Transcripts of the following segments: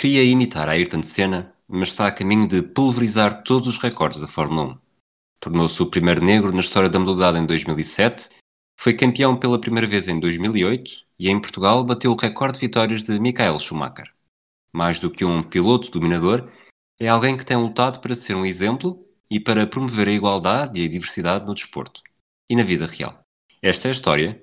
queria imitar a Ayrton Senna, mas está a caminho de pulverizar todos os recordes da Fórmula 1. Tornou-se o primeiro negro na história da modalidade em 2007, foi campeão pela primeira vez em 2008 e em Portugal bateu o recorde de vitórias de Michael Schumacher. Mais do que um piloto dominador, é alguém que tem lutado para ser um exemplo e para promover a igualdade e a diversidade no desporto e na vida real. Esta é a história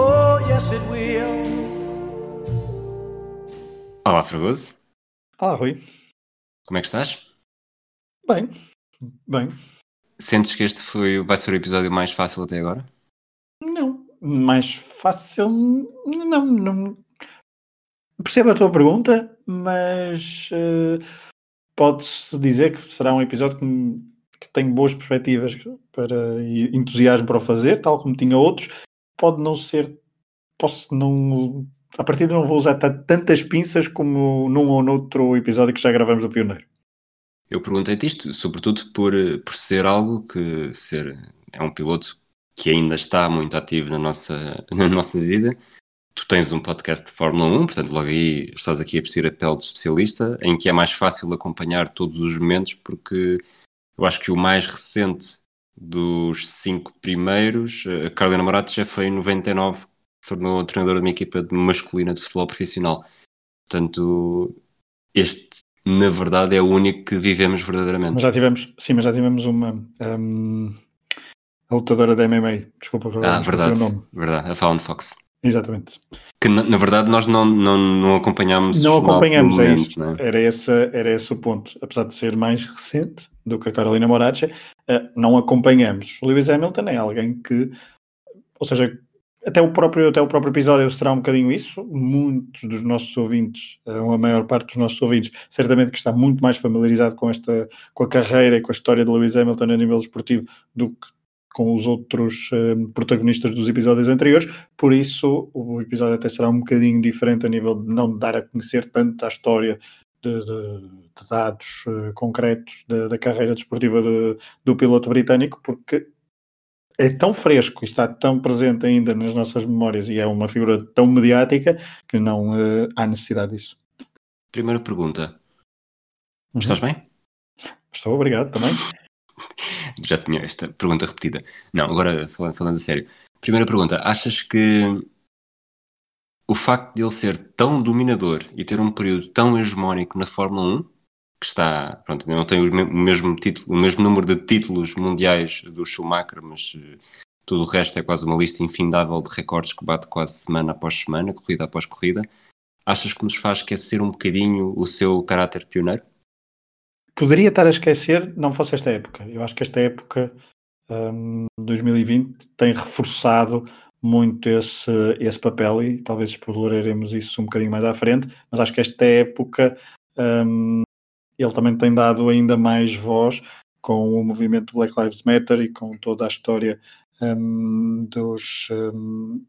Oh, yes, it will. Olá, Fragoso. Olá, Rui. Como é que estás? Bem, bem. Sentes que este foi, vai ser o episódio mais fácil até agora? Não, mais fácil. Não, não. Percebo a tua pergunta, mas eh, pode-se dizer que será um episódio que, que tem boas perspectivas para e entusiasmo para o fazer, tal como tinha outros. Pode não ser. Posso não. A partir de não vou usar ta- tantas pinças como num ou noutro episódio que já gravamos do Pioneiro. Eu perguntei-te isto, sobretudo por, por ser algo que ser, é um piloto que ainda está muito ativo na nossa, na nossa vida. Tu tens um podcast de Fórmula 1, portanto, logo aí estás aqui a vestir a pele de especialista, em que é mais fácil acompanhar todos os momentos, porque eu acho que o mais recente dos cinco primeiros, a Carolina Morato já foi em 99, se tornou treinadora de uma equipa de masculina de futebol profissional. Portanto, este, na verdade, é o único que vivemos verdadeiramente. Mas já tivemos, sim, mas já tivemos uma hum, a lutadora da MMA, desculpa Ah, verdade, o nome. verdade, a Found Fox. Exatamente. Que na, na verdade nós não, não, não acompanhámos Não no acompanhamos, é isso. não é? Era, esse, era esse o ponto. Apesar de ser mais recente do que a Carolina Moracha, eh, não acompanhamos. O Lewis Hamilton é alguém que, ou seja, até o próprio, até o próprio episódio será um bocadinho isso. Muitos dos nossos ouvintes, eh, a maior parte dos nossos ouvintes, certamente que está muito mais familiarizado com esta, com a carreira e com a história de Lewis Hamilton a nível esportivo do que com os outros eh, protagonistas dos episódios anteriores, por isso o episódio até será um bocadinho diferente a nível de não dar a conhecer tanto a história de, de- de dados eh, concretos da, da carreira desportiva de- do piloto britânico, porque é tão fresco e está tão presente ainda nas nossas memórias e é uma figura tão mediática que não eh, há necessidade disso. Primeira pergunta. Uhum. Estás bem? Estou obrigado também. Já tinha esta pergunta repetida. Não, agora falando, falando a sério. Primeira pergunta. Achas que o facto de ele ser tão dominador e ter um período tão hegemónico na Fórmula 1, que está, pronto, não tem o me- o mesmo, título, o mesmo número de títulos mundiais do Schumacher, mas eh, tudo o resto é quase uma lista infindável de recordes que bate quase semana após semana, corrida após corrida. Achas que nos faz esquecer um bocadinho o seu caráter pioneiro? Poderia estar a esquecer, não fosse esta época. Eu acho que esta época, hum, 2020, tem reforçado muito esse, esse papel e talvez exploraremos isso um bocadinho mais à frente, mas acho que esta época hum, ele também tem dado ainda mais voz com o movimento Black Lives Matter e com toda a história hum, dos, hum,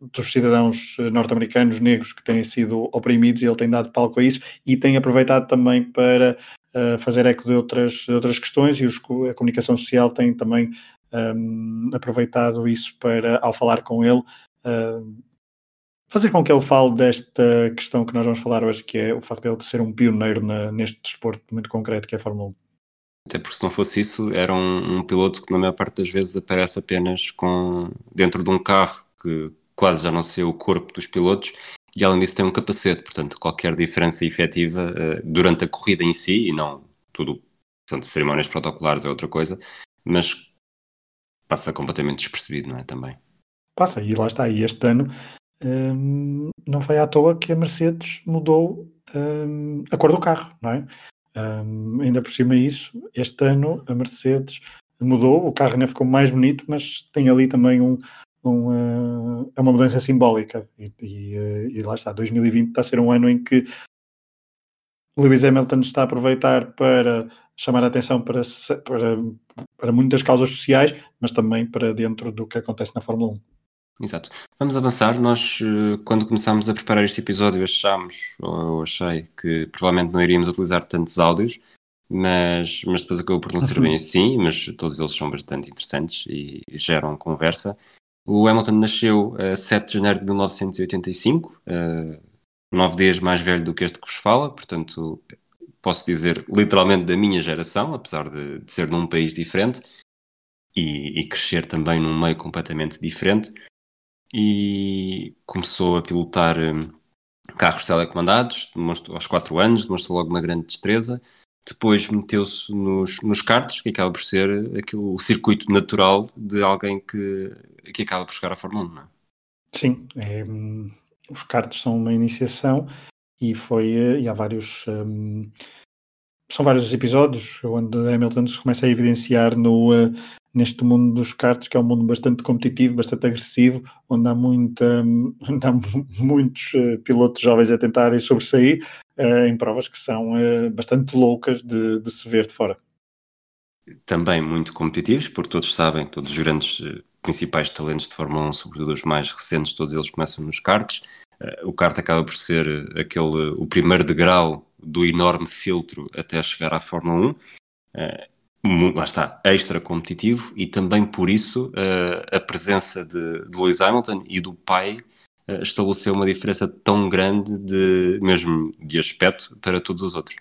dos cidadãos eh, norte-americanos negros que têm sido oprimidos e ele tem dado palco a isso e tem aproveitado também para uh, fazer eco de outras, de outras questões e os a comunicação social tem também um, aproveitado isso para, ao falar com ele, uh, fazer com que ele fale desta questão que nós vamos falar hoje, que é o facto de ele ser um pioneiro na- neste desporto muito concreto que é a Fórmula 1. Até porque se não fosse isso, era um, um piloto que na maior parte das vezes aparece apenas com dentro de um carro que quase já não se vê o corpo dos pilotos e além disso tem um capacete, portanto qualquer diferença efetiva eh, durante a corrida em si e não tudo, portanto cerimónias protocolares é outra coisa, mas passa completamente despercebido, não é? Também. Passa, e lá está, e este ano hum, não foi à toa que a Mercedes mudou hum, a cor do carro, não é? Hum, ainda por cima isso, este ano a Mercedes mudou, o carro ainda ficou mais bonito, mas tem ali também um, um, eh, é uma mudança simbólica e, e, eh, e lá está, 2020 está a ser um ano em que Lewis Hamilton está a aproveitar para chamar a atenção para, para, para muitas causas sociais, mas também para dentro do que acontece na Fórmula 1. Exato. Vamos avançar. Nós, eh, quando começámos a preparar este episódio, achámos, ou achei, que provavelmente não iríamos utilizar tantos áudios, mas, mas depois acabou por não ser bem assim, mas todos eles são bastante interessantes e geram conversa. O Hamilton nasceu a 7 de janeiro de 1985, uh, nove dias mais velho do que este que vos fala, portanto, posso dizer literalmente da minha geração, apesar de, de ser num país diferente e, e, crescer também num meio completamente diferente. E começou a pilotar um, carros telecomandados aos 4 anos, demonstrou logo uma grande destreza. Depois meteu-se nos, nos karts, que acaba por ser aquilo, o circuito natural de alguém que, que acaba por chegar à Fórmula 1, não é? Sim, é, hum, os karts são uma iniciação e foi eh, e há vários um, são vários episódios onde Hamilton se começa a evidenciar no, uh, neste mundo dos karts, que é um mundo bastante competitivo, bastante agressivo, onde há, muita, onde há muitos uh, pilotos jovens a tentarem sobressair uh, em provas que são bastante loucas de, de, se ver de fora. Também muito competitivos, porque todos sabem, todos os grandes principais talentos de Fórmula 1, sobretudo os mais recentes, todos eles começam nos karts. o kart acaba por ser aquele, o primeiro degrau do enorme filtro até chegar à Fórmula 1. Uh, lá está, extra competitivo e também por isso uh, a presença de, de Lewis Hamilton e do pai uh, estabeleceu uma diferença tão grande de mesmo de aspecto para todos os outros.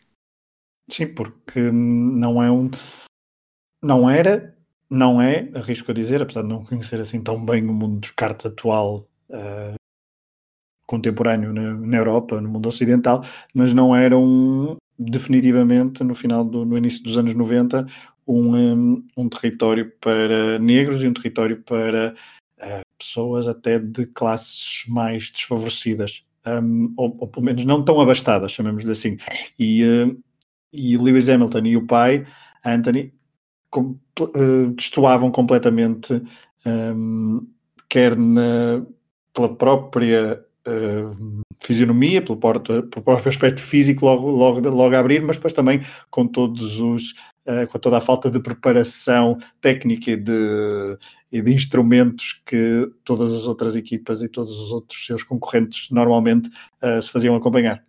Sim, porque não é um não era, não é, arrisco a dizer, apesar de não conhecer assim tão bem o mundo dos karts atual, uh, contemporâneo na, na, Europa, no mundo ocidental, mas não eram definitivamente no final do no início dos anos 90 um, um, um território para negros e um território para uh, pessoas até de classes mais desfavorecidas, um, ou, ou, pelo menos não tão abastadas, chamemos-lhe assim. E, uh, e Lewis Hamilton e o pai, Anthony, com, uh, destoavam completamente, um, quer na, pela própria uh, fisionomia, pelo, porto, pelo próprio aspecto físico logo, logo, logo a abrir, mas depois também com todos os uh, com toda a falta de preparação técnica e de, e de instrumentos que todas as outras equipas e todos os outros seus concorrentes normalmente uh, se faziam acompanhar.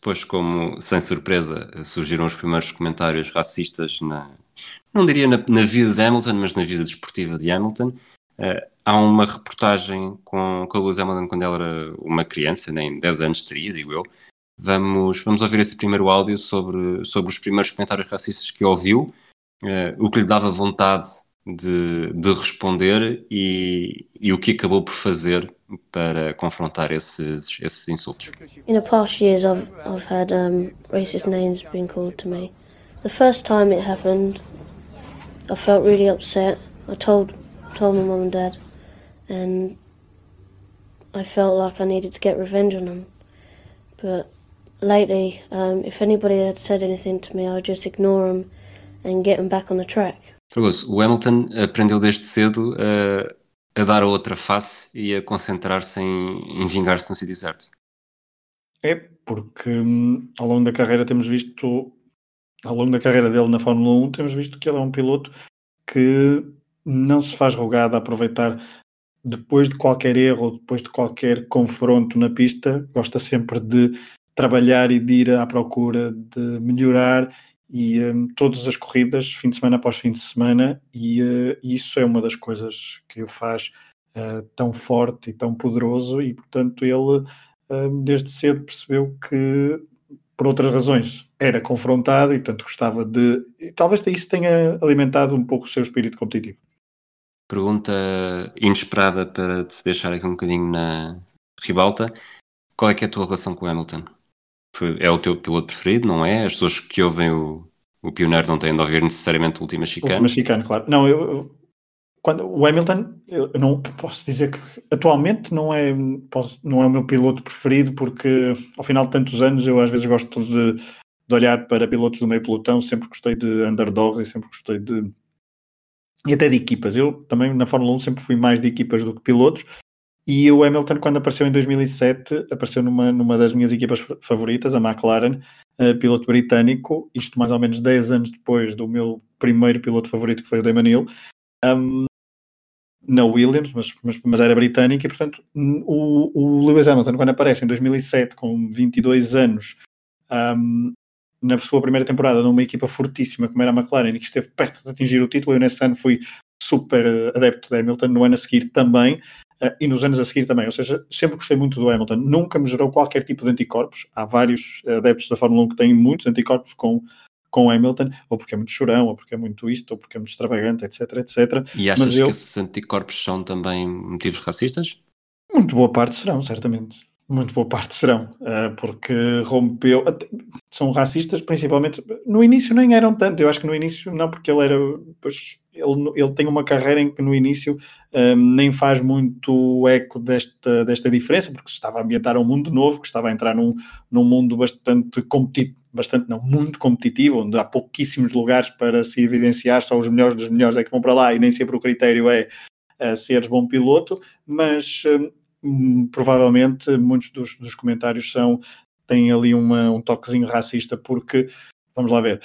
Pois, como sem surpresa surgiram os primeiros comentários racistas na, não diria na, na vida de Hamilton, mas na vida desportiva de Hamilton, Uh, há uma reportagem com, com a Luz Hamilton quando ela era uma criança, nem 10 anos teria, digo eu. Vamos, vamos ouvir esse primeiro áudio sobre, sobre os primeiros comentários racistas que ouviu, uh, o que lhe dava vontade de, de responder e, e o que acabou por fazer para confrontar esses, esses insultos. In the past years I've, I've had um, racist names being called to me. The first time it happened, I felt really upset. I told told my mum and dad, and I felt like I needed to get revenge on them. But lately, um, if anybody had said anything to me, I would just ignore them and get them back on the track. Fragoso, o Hamilton aprendeu desde cedo a, a dar a outra face e a concentrar-se em, em vingar-se no sítio certo. É, porque hum, ao longo da carreira temos visto, ao longo da carreira dele na Fórmula 1, temos visto que ele é um piloto que não se faz rogado a aproveitar depois de qualquer erro, depois de qualquer confronto na pista, gosta sempre de trabalhar e de ir à procura de melhorar e um, todas as corridas, fim de semana após fim de semana, e uh, isso é uma das coisas que o faz uh, tão forte e tão poderoso, e portanto ele uh, desde cedo percebeu que por outras razões era confrontado e portanto gostava de, e talvez isso tenha alimentado um pouco o seu espírito competitivo. Pergunta inesperada para te deixar aqui um bocadinho na ribalta. Qual é que é a tua relação com o Hamilton? É o teu piloto preferido, não é? As pessoas que ouvem o, o pioneiro não têm de ouvir necessariamente o último chicane. O último chicane, claro. Não, eu, eu, quando, o Hamilton, eu não posso dizer que atualmente não é, posso, não é o meu piloto preferido, porque ao final de tantos anos eu às vezes gosto de, de olhar para pilotos do meio pelotão, sempre gostei de underdogs e sempre gostei de, e até de equipas. Eu também na Fórmula 1 sempre fui mais de equipas do que pilotos, E o Hamilton, quando apareceu em 2007, apareceu numa, numa das minhas equipas favoritas, a McLaren, uh, piloto britânico, isto mais ou menos 10 anos depois do meu primeiro piloto favorito, que foi o Damon Hill, um, na Williams, mas, mas, mas, era britânico, e portanto o, o Lewis Hamilton, quando aparece em 2007, com 22 anos, um, na sua primeira temporada, numa equipa fortíssima como era a McLaren, e que esteve perto de atingir o título, eu nesse ano fui super adepto de Hamilton, no ano a seguir também, uh, e nos anos a seguir também, ou seja, sempre gostei muito do Hamilton, nunca me gerou qualquer tipo de anticorpos, há vários adeptos da Fórmula 1 que têm muitos anticorpos com com Hamilton, ou porque é muito chorão, ou porque é muito isto, ou porque é muito extravagante, etc, etc. E achas eu... que esses anticorpos são também motivos racistas? Muito boa parte serão, certamente. Muito boa parte serão, eh, porque rompeu. São racistas, principalmente. No início nem eram tanto, eu acho que no início não, porque ele era. Ele, ele tem uma carreira em que no início ehm, nem faz muito eco desta, desta diferença, porque estava a ambientar um mundo novo, que estava a entrar num, num mundo bastante competitivo, bastante, não, muito competitivo, onde há pouquíssimos lugares para se evidenciar, só os melhores dos melhores é que vão para lá, e nem sempre o critério é uh, seres bom piloto, mas. Provavelmente muitos dos, dos, comentários são têm ali uma, um toquezinho racista porque vamos lá ver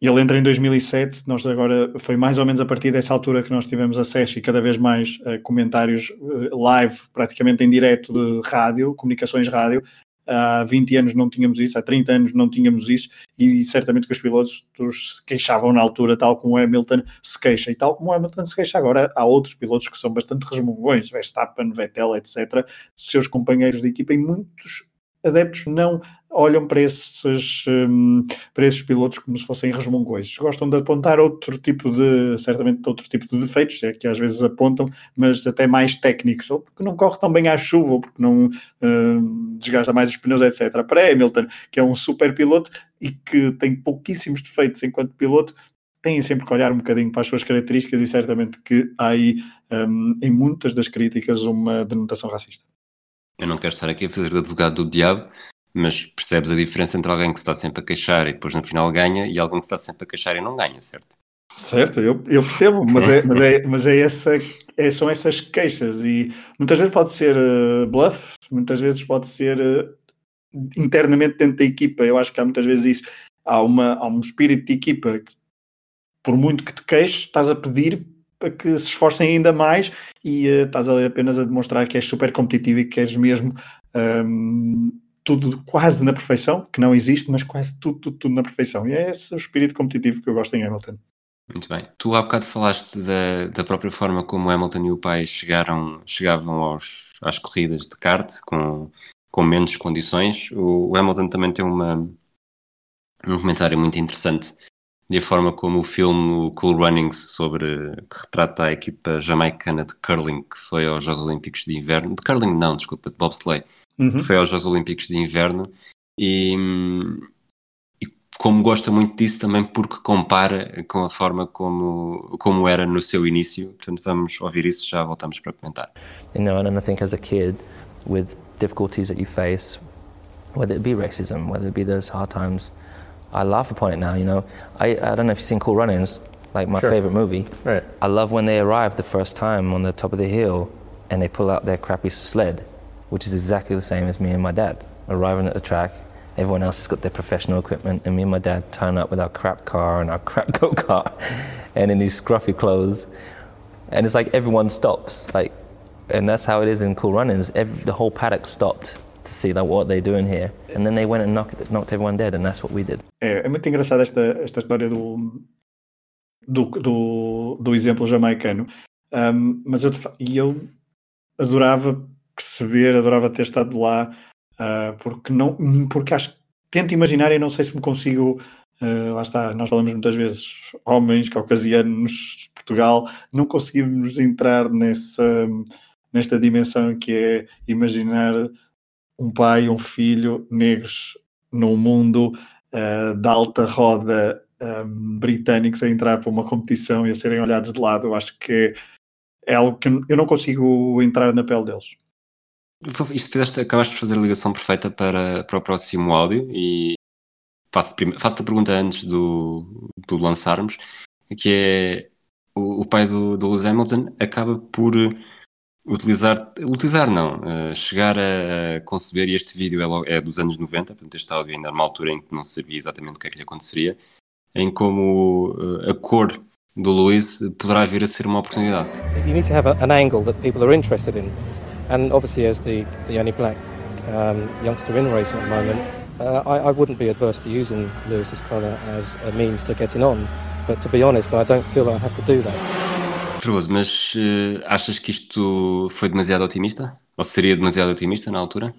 ele entra em 2007 nós agora foi mais ou menos a partir dessa altura que nós tivemos acesso e cada vez mais uh, comentários uh, live praticamente em direto de rádio comunicações rádio há 20 anos não tínhamos isso, há 30 anos não tínhamos isso, e certamente que os pilotos se queixavam na altura, tal como o Hamilton se queixa, e tal como o Hamilton se queixa agora, há outros pilotos que são bastante resmungões, Verstappen, Vettel, etc., seus companheiros de equipa, e muitos adeptos não olham para esses, um, para esses pilotos como se fossem resmungões. Gostam de apontar outro tipo de, certamente outro tipo de defeitos, é que às vezes apontam, mas até mais técnicos, ou porque não corre tão bem à chuva, ou porque não uh, desgasta mais os pneus, etc. Para Hamilton, que é um super piloto e que tem pouquíssimos defeitos enquanto piloto, têm sempre que olhar um bocadinho para as suas características e certamente que há aí, um, em muitas das críticas, uma denotação racista. Eu não quero estar aqui a fazer de advogado do diabo, mas percebes a diferença entre alguém que está sempre a queixar e depois no final ganha e alguém que está sempre a queixar e não ganha, certo? Certo, eu, eu percebo, mas, é, mas, é, mas é essa, é, são essas queixas e muitas vezes pode ser uh, bluff, muitas vezes pode ser uh, internamente dentro da equipa. Eu acho que há muitas vezes isso. Há, uma, há um espírito de equipa que, por muito que te queixes, estás a pedir que se esforcem ainda mais e uh, estás apenas a demonstrar que és super competitivo e que és mesmo um, tudo quase na perfeição, que não existe, mas quase tudo, tudo, tudo na perfeição. E é esse o espírito competitivo que eu gosto em Hamilton. Muito bem. Tu há bocado falaste da, da própria forma como Hamilton e o pai chegaram, chegavam aos, às corridas de kart com, com menos condições. O, o Hamilton também tem uma, um comentário muito interessante de a forma como o filme Cool Runnings sobre que retrata a equipa jamaicana de curling que foi aos Jogos Olímpicos de Inverno, de curling não, desculpa, de bobsleigh, uhum. que foi aos Jogos Olímpicos de Inverno e, e, como gosta muito disso também porque compara com a forma como, como era no seu início, portanto vamos ouvir isso já voltamos para comentar. You know, and I think as a kid with difficulties that you face, whether it be racism, whether it be those hard times, I laugh upon it now, you know. I, I don't know if you've seen Cool Runnings, like my sure. favorite movie. Right. I love when they arrive the first time on the top of the hill and they pull out their crappy sled which is exactly the same as me and my dad. Arriving at the track, everyone else has got their professional equipment, and me and my dad turn up with our crap car and our crap go kart and in these scruffy clothes. And it's like everyone stops. Like, and that's how it is in Cool Runnings. Every, the whole paddock stopped to see like what they're doing here. And then they went and knocked, knocked everyone dead, and that's what we did. É, é muito engraçada esta, esta história do, do, do, do exemplo jamaicano. Um, mas eu, e eu adorava perceber, adorava ter estado lá, uh, porque, não, porque acho tento imaginar e não sei se me consigo. Uh, lá está, nós falamos muitas vezes, homens caucasianos de Portugal, não conseguimos entrar nessa, nesta dimensão que é imaginar um pai, um filho negros num mundo uh, de alta roda um, britânicos a entrar para uma competição e a serem olhados de lado. Eu acho que é algo que eu não consigo entrar na pele deles. Isto fizeste, acabaste de fazer a ligação perfeita para, para o próximo áudio e faço-te faço a pergunta antes do, do lançarmos, que é o, o pai do, do Lewis Hamilton acaba por utilizar, utilizar não, uh, chegar a, conceber, e este vídeo é, logo, é, dos anos 90, portanto este áudio ainda numa altura em que não sabia exatamente o que é que lhe aconteceria, em como uh, a cor do Luís poderá vir a ser uma oportunidade. You need to have a, an angle that people are interested in, and obviously as the, the only black um, youngster in racing at the moment, uh, I, I wouldn't be adverse to using Lewis's colour as a means to getting on, but to be honest, I don't feel I have to do that. Ferroso, mas uh, achas que isto foi demasiado otimista? Ou seria demasiado otimista na altura?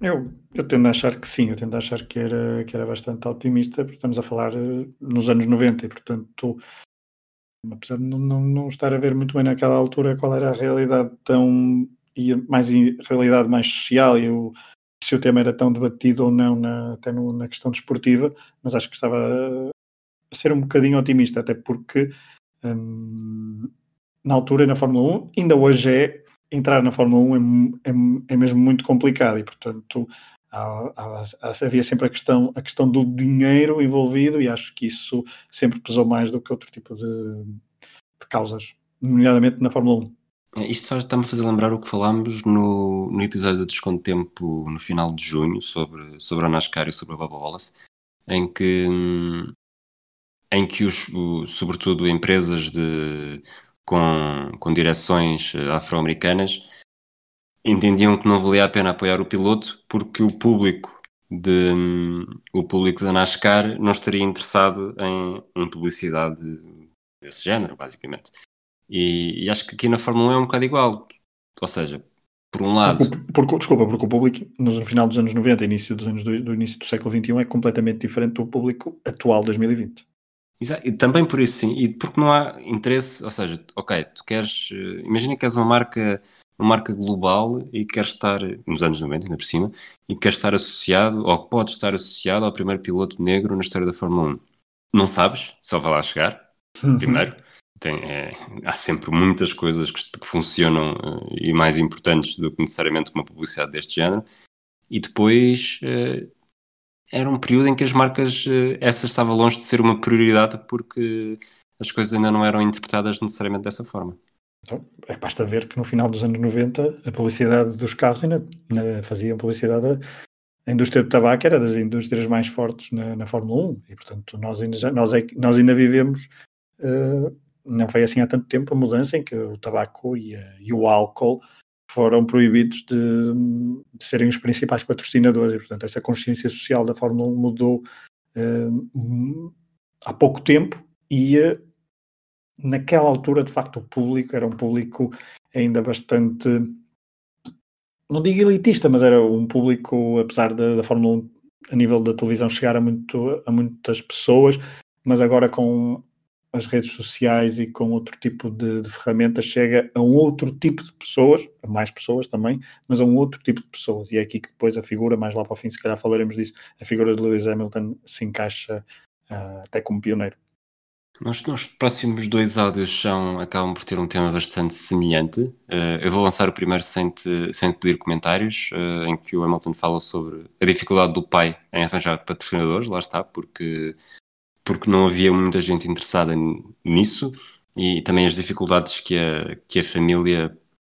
Eu, eu tendo a achar que sim, eu tendo a achar que era, que era bastante otimista, porque estamos a falar uh, nos anos 90 e, portanto, apesar de não, não, não, estar a ver muito bem naquela altura qual era a realidade tão e mais realidade mais social e o, se o tema era tão debatido ou não na, até no, na questão desportiva, mas acho que estava a ser um bocadinho otimista, até porque hum, na altura na Fórmula 1, ainda hoje é entrar na Fórmula 1 é, é, é mesmo muito complicado e portanto há, há, havia sempre a questão, a questão do dinheiro envolvido e acho que isso sempre pesou mais do que outro tipo de, de causas, nomeadamente na Fórmula 1. É, isto está-me a fazer lembrar o que falámos no, no episódio do Desconto Tempo no final de junho sobre, sobre a NASCAR e sobre a Bubba Wallace, em que, em que os, sobretudo empresas de, com, com direções afro-americanas entendiam que não valia a pena apoiar o piloto porque o público de, o público da NASCAR não estaria interessado em, em publicidade desse género, basicamente. E, e, acho que aqui na Fórmula 1 é um bocado igual. Ou seja, por um lado. Porque, porque, desculpa, porque o público no final dos anos 90, início dos anos do, do início do século XXI, é completamente diferente do público atual 2020. Exato, e também por isso sim, e porque não há interesse, ou seja, ok, tu queres, eh, imagina que és uma marca, uma marca global e queres estar, nos anos 90 ainda por cima, e queres estar associado, ou podes estar associado ao primeiro piloto negro na história da Fórmula 1. Não sabes, só vai lá chegar, uhum. primeiro, tem, é, há sempre muitas coisas que, que funcionam uh, e mais importantes do que necessariamente uma publicidade deste género. E depois uh, era um período em que as marcas, uh, essa estava longe de ser uma prioridade porque as coisas ainda não eram interpretadas necessariamente dessa forma. Então, é, basta ver que no final dos anos 90 a publicidade dos carros ainda, ainda faziam publicidade. A indústria do tabaco era das indústrias mais fortes na, na Fórmula 1 e, portanto, nós ainda, nós, é, nós ainda vivemos uh, não foi assim há tanto tempo a mudança em que o tabaco e, a, e o álcool foram proibidos de, de, serem os principais patrocinadores e, portanto, essa consciência social da Fórmula 1 mudou uh, há pouco tempo e uh, naquela altura, de facto, o público era um público ainda bastante, não digo elitista, mas era um público, apesar da, da Fórmula 1 a nível da televisão chegar a, muito, a muitas pessoas, mas agora com as redes sociais e com outro tipo de, de ferramentas chega a um outro tipo de pessoas, a mais pessoas também, mas a um outro tipo de pessoas. E é aqui que depois a figura, mais lá para o fim, se calhar falaremos disso, a figura de Lewis Hamilton se encaixa uh, até como pioneiro. Nós, nos próximos dois áudios são, acabam por ter um tema bastante semelhante. Uh, eu vou lançar o primeiro sem te, sem te pedir comentários, uh, em que o Hamilton fala sobre a dificuldade do pai em arranjar patrocinadores, lá está, porque porque não havia muita gente interessada nisso e também as dificuldades que a, que a família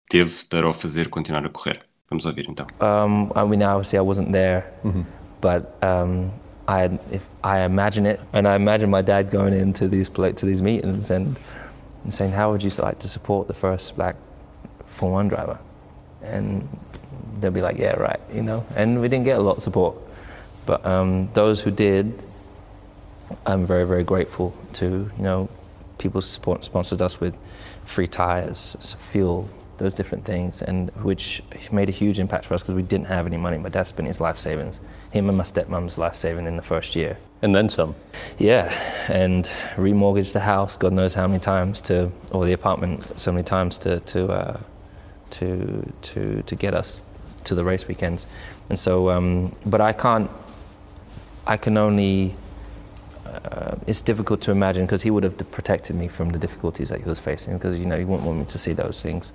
teve para o fazer continuar a correr. Vamos ouvir então. Um, I mean, obviously I wasn't there, mm -hmm. but um, I, if I imagine it, and I imagine my dad going into these to these meetings and, and saying, "How would you like to support the first black Formula One driver?" And they'll be like, "Yeah, right," you know. And we didn't get a lot of support, but um, those who did I'm very, very grateful to, you know, people support, sponsored us with free tires, fuel, those different things, and which made a huge impact for us because we didn't have any money. My dad spent his life savings, him and my stepmom's life saving in the first year. And then some. Yeah, and remortgaged the house, God knows how many times to, or the apartment, so many times to to uh, to to to get us to the race weekends. And so, um, but I can't. I can only uh, it's difficult to imagine because he would have protected me from the difficulties that he was facing because you know he wouldn't want me to see those things.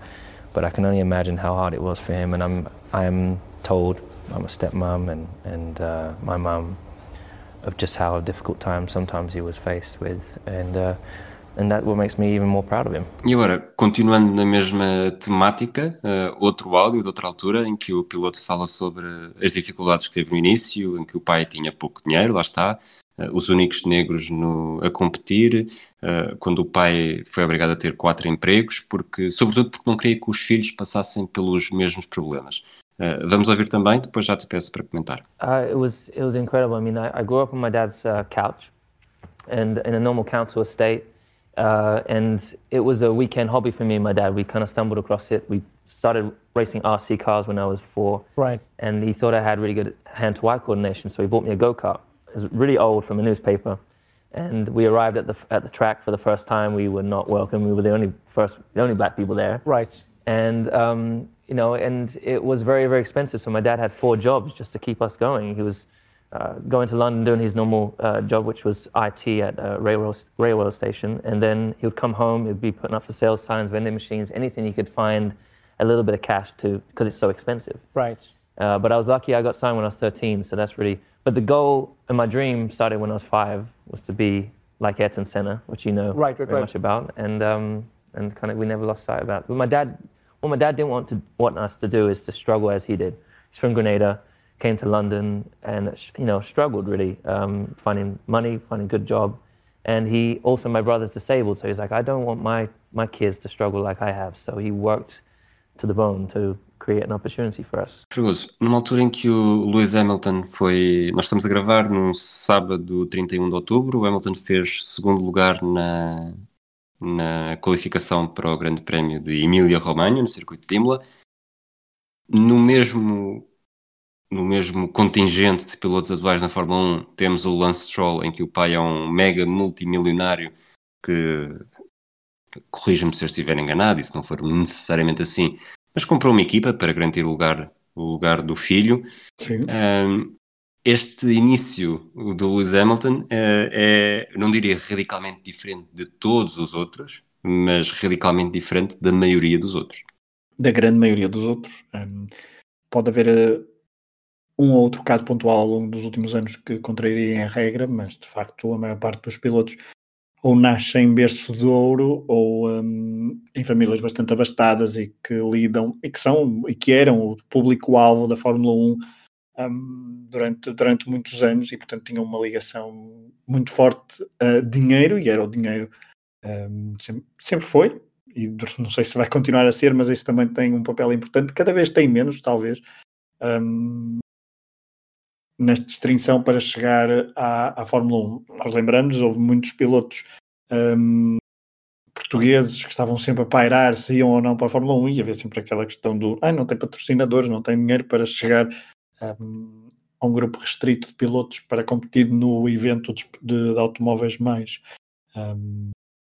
But I can only imagine how hard it was for him, and I'm I'm told I'm a stepmom and and uh, my mum of just how difficult times sometimes he was faced with, and uh, and that's what makes me even more proud of him. E agora, continuando na mesma temática, uh, outro áudio de outra altura em que o piloto fala sobre as dificuldades que teve no início, em que o pai tinha pouco dinheiro, lá está, os únicos negros no, a competir, uh, quando o pai foi obrigado a ter quatro empregos, porque, sobretudo porque não queria que os filhos passassem pelos mesmos problemas. Uh, vamos ouvir também, depois já te peço para comentar. Uh, it was it was incredible. I mean, I, I grew up on my dad's uh, couch, and in a normal council estate, uh, and it was a weekend hobby for me and my dad. We kind of stumbled across it. We started racing RC cars when I was four, Right. and he thought I had really good hand-to-eye coordination, so he bought me a go-kart. It was really old from a newspaper, and we arrived at the at the track for the first time. We were not welcome. We were the only first, the only black people there. Right. and um, you know, and it was very, very expensive. So my dad had four jobs just to keep us going. He was uh, going to London doing his normal uh, job, which was IT at a railroad railroad station, and then he would come home. He'd be putting up for sales signs, vending machines, anything he could find a little bit of cash to, because it's so expensive. Right. Uh, but I was lucky I got signed when I was 13, so that's really. But the goal and my dream started when I was five was to be like Ayrton Senna, which you know Right, right, very right. much about, and um, and kind of we never lost sight of that. But my dad, what my dad didn't want to want us to do is to struggle as he did. He's from Grenada, came to London, and you know struggled really um, finding money, finding a good job, and he also my brother's disabled, so he's like I don't want my my kids to struggle like I have. So he worked to the bone to create an opportunity for us. Fregoso, numa altura em que o Lewis Hamilton foi. Nós estamos a gravar no sábado 31 de outubro. O Hamilton fez segundo lugar na, na qualificação para o Grande Prémio de Emília-Romanha, no circuito de Imola. No mesmo, no mesmo contingente de pilotos atuais na Fórmula 1, temos o Lance Stroll, em que o pai é um mega multimilionário que. Corrija-me se eu estiver enganado, e se não for necessariamente assim, mas comprou uma equipa para garantir o lugar, o lugar do filho. Sim. Um, este início do Lewis Hamilton é, é, não diria radicalmente diferente de todos os outros, mas radicalmente diferente da maioria dos outros. Da grande maioria dos outros. Um, pode haver uh, um ou outro caso pontual ao longo dos últimos anos que contrariam a regra, mas de facto a maior parte dos pilotos ou nascem em berço de ouro ou um, em famílias bastante abastadas e que lidam e que são e que eram o público-alvo da Fórmula 1 um, durante, durante muitos anos e portanto tinham uma ligação muito forte a dinheiro e era o dinheiro um, sempre, sempre foi e não sei se vai continuar a ser, mas isso também tem um papel importante, cada vez tem menos talvez nesta distinção para chegar à, à Fórmula 1. Nós lembramos, houve muitos pilotos um, portugueses que estavam sempre a pairar se iam ou não para a Fórmula 1 e havia sempre aquela questão do ah, não tem patrocinadores, não tem dinheiro para chegar um, a um grupo restrito de pilotos para competir no evento de, de, de automóveis mais, um,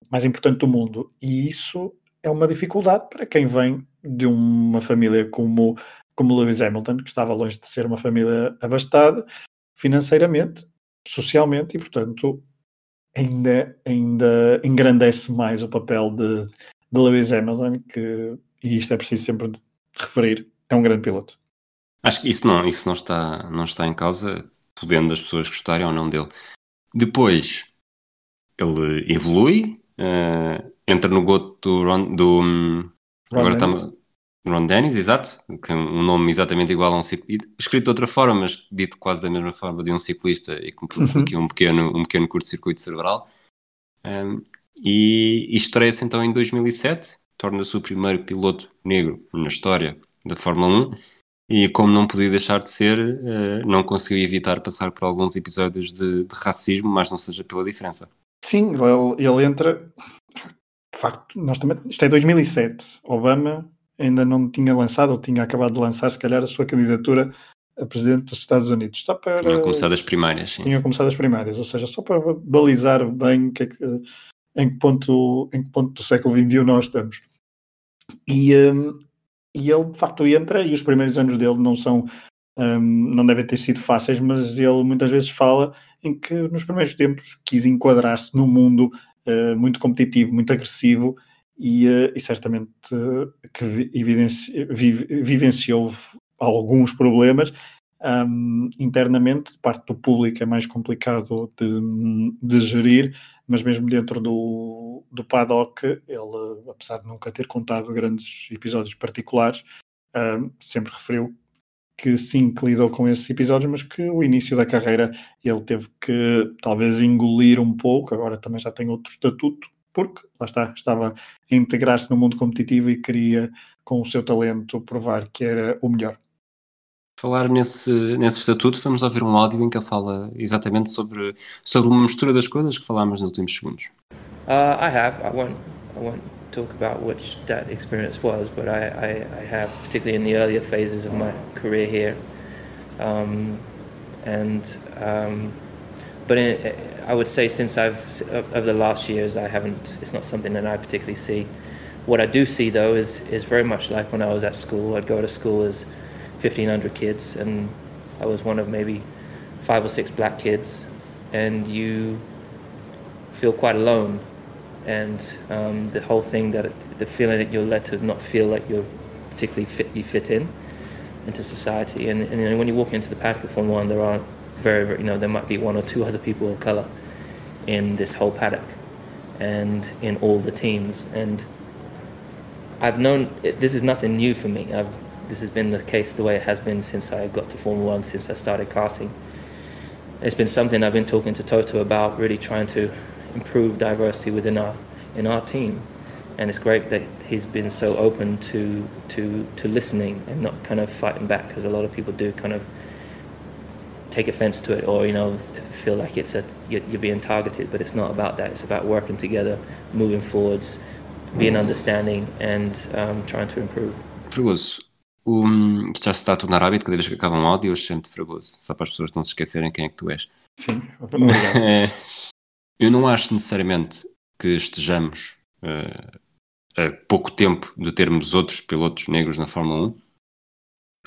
mais importante do mundo. E isso é uma dificuldade para quem vem de uma família como como Lewis Hamilton, que estava longe de ser uma família abastada financeiramente, socialmente, e portanto ainda, ainda engrandece mais o papel de, de Lewis Hamilton, que, e isto é preciso sempre referir, é um grande piloto. Acho que isso não, isso não, está, não está em causa, podendo as pessoas gostarem ou não dele. Depois, ele evolui, uh, entra no goto do, do agora está Ron Dennis, exato, que é um nome exatamente igual a um ciclista, escrito de outra forma, mas dito quase da mesma forma de um ciclista e com aqui um pequeno, um pequeno curto-circuito cerebral. Um, e, e estreia-se então em 2007, torna-se o primeiro piloto negro na história da Fórmula 1 e como não podia deixar de ser, uh, não conseguiu evitar passar por alguns episódios de, de racismo, mas não seja pela diferença. Sim, ele, ele entra, facto, nós também, isto é 2007, Obama ainda não tinha lançado, ou tinha acabado de lançar, se calhar, a sua candidatura a presidente dos Estados Unidos. Só para... Tinha começado as primárias, sim. Tinha começado as primárias, ou seja, só para balizar bem que, em, que ponto, em que ponto do século XXI nós estamos. E, um, e ele, de facto, entra, e os primeiros anos dele não são, um, não devem ter sido fáceis, mas ele muitas vezes fala em que nos primeiros tempos quis enquadrar-se num mundo uh, muito competitivo, muito agressivo, e, e certamente que evidenci, vivenciou alguns problemas, um, internamente, de parte do público é mais complicado de, de gerir, mas mesmo dentro do, do paddock, ele, apesar de nunca ter contado grandes episódios particulares, um, sempre referiu que sim, que lidou com esses episódios, mas que o início da carreira ele teve que talvez engolir um pouco, agora também já tem outro estatuto, porque lá está, estava a integrar-se no mundo competitivo e queria, com o seu talento, provar que era o melhor. Falar nesse, nesse estatuto, vamos ouvir um áudio em que ele fala exatamente sobre, sobre uma mistura das coisas que falámos nos últimos segundos. Uh, I have. I won't, I won't talk about which that experience was, but I, I, I have, particularly in the earlier phases of my career here. Um, and um, but in, I would say since I've over the last years, I haven't. It's not something that I particularly see. What I do see though is is very much like when I was at school. I'd go to school as 1,500 kids, and I was one of maybe five or six black kids, and you feel quite alone. And um, the whole thing that the feeling that you're led to not feel like you're particularly fit, you fit in into society. And, and when you walk into the paddock of Formula One, there are very, very, you know, there might be one or two other people of color in this whole paddock and in all the teams. And I've known this is nothing new for me. I've this has been the case the way it has been since I got to Formula One, since I started karting. It's been something I've been talking to Toto about, really trying to improve diversity within our in our team. And it's great that he's been so open to to to listening and not kind of fighting back because a lot of people do kind of take offense to it or you know feel like it's a you're, you're being targeted but it's not about that it's about working together moving forwards being understanding and um, trying to improve Fregoso, o, isto já se está a tornar hábito cada vez que acaba um áudio, eu chamo-te Fregoso, só para as pessoas não se esquecerem quem é que tu és. Sim, obrigado. Eu não acho necessariamente que estejamos uh, a pouco tempo de termos outros pilotos negros na Fórmula 1,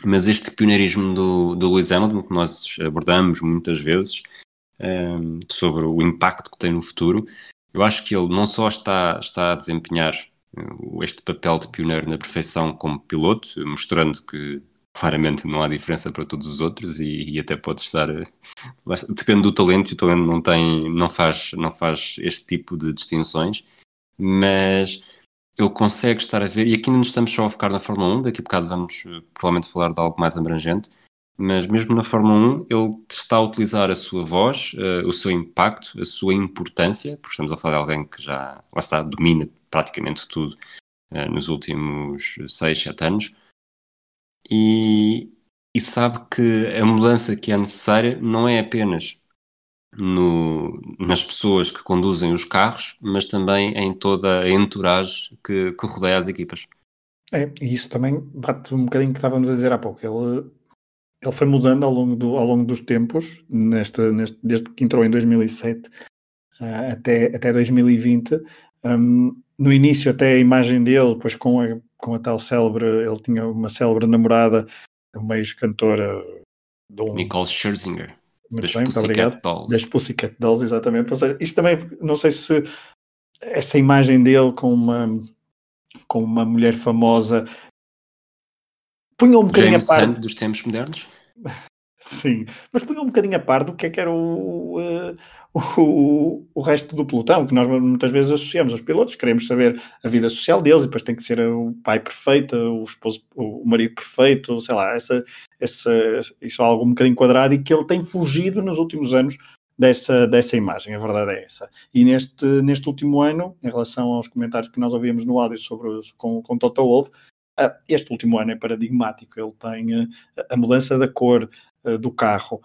mas este pioneirismo do, do Lewis Hamilton, que nós abordamos muitas vezes, um, ehm, sobre o impacto que tem no futuro, eu acho que ele não só está, está a desempenhar este papel de pioneiro na perfeição como piloto, mostrando que claramente não há diferença para todos os outros e, e até pode estar depende do talento e o talento não tem não faz não faz este tipo de distinções mas ele consegue estar a ver e aqui não estamos só a focar na Fórmula 1 daqui a bocado vamos eh, provavelmente falar de algo mais abrangente mas mesmo na Fórmula 1 ele está a utilizar a sua voz, uh, o seu impacto, a sua importância, porque estamos a falar de alguém que já lá está, domina praticamente tudo uh, nos últimos 6, 7 anos e, e sabe que a mudança que é necessária não é apenas no, nas pessoas que conduzem os carros, mas também em toda a entourage que, que rodeia as equipas. É, e isso também bate um bocadinho que estávamos a dizer há pouco. Ele ele foi mudando ao longo, do, ao longo dos tempos, neste, desde que entrou em 2007 uh, ah, até, até 2020. Um, no início, até a imagem dele, depois com a, com a tal célebre, ele tinha uma célebre namorada, uma ex-cantora um... Nicole Scherzinger. Muito das bem, muito obrigado. Dolls. Das Pussycat Dolls, exatamente. Ou seja, isso também, não sei se essa imagem dele com uma, com uma mulher famosa punha um bocadinho James a par. Hunt dos tempos modernos? Sim, mas punha um bocadinho a par do que é que era o, uh, o, o resto do pelotão, que nós muitas vezes associamos aos pilotos, queremos saber a vida social deles e depois tem que ser o pai perfeito, o esposo, o marido perfeito, sei lá, essa, essa, isso é algo um bocadinho quadrado e que ele tem fugido nos últimos anos dessa, dessa imagem, a verdade é essa. E neste, neste último ano, em relação aos comentários que nós ouvíamos no áudio sobre, com, com Toto Wolff, ah, este último ano é paradigmático, ele tem ah, a mudança da cor do carro,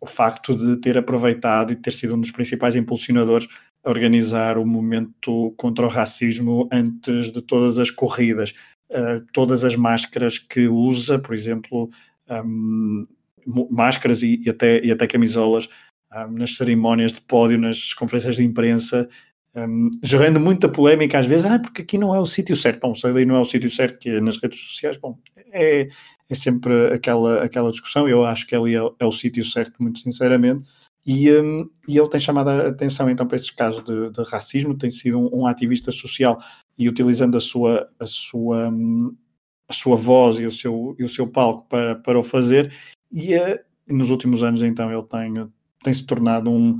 o facto de ter aproveitado e ter sido um dos principais impulsionadores a organizar o movimento contra o racismo antes de todas as corridas, todas as máscaras que usa, por exemplo, máscaras e, até, e até camisolas nas cerimónias de pódio, nas conferências de imprensa, um, gerando muita polémica às vezes, ah, porque aqui não é o sítio certo. Bom, se ali não é o sítio certo, que é nas redes sociais, bom, é, é sempre aquela, aquela discussão. Eu acho que ali é, é o sítio certo, muito sinceramente. E, um, e, ele tem chamado a atenção então para estes casos de, de racismo, tem sido um, um, ativista social e utilizando a sua, a sua, um, a sua voz e o seu, e o seu palco para, para o fazer. e uh, nos últimos anos então ele tem, tem se tornado um,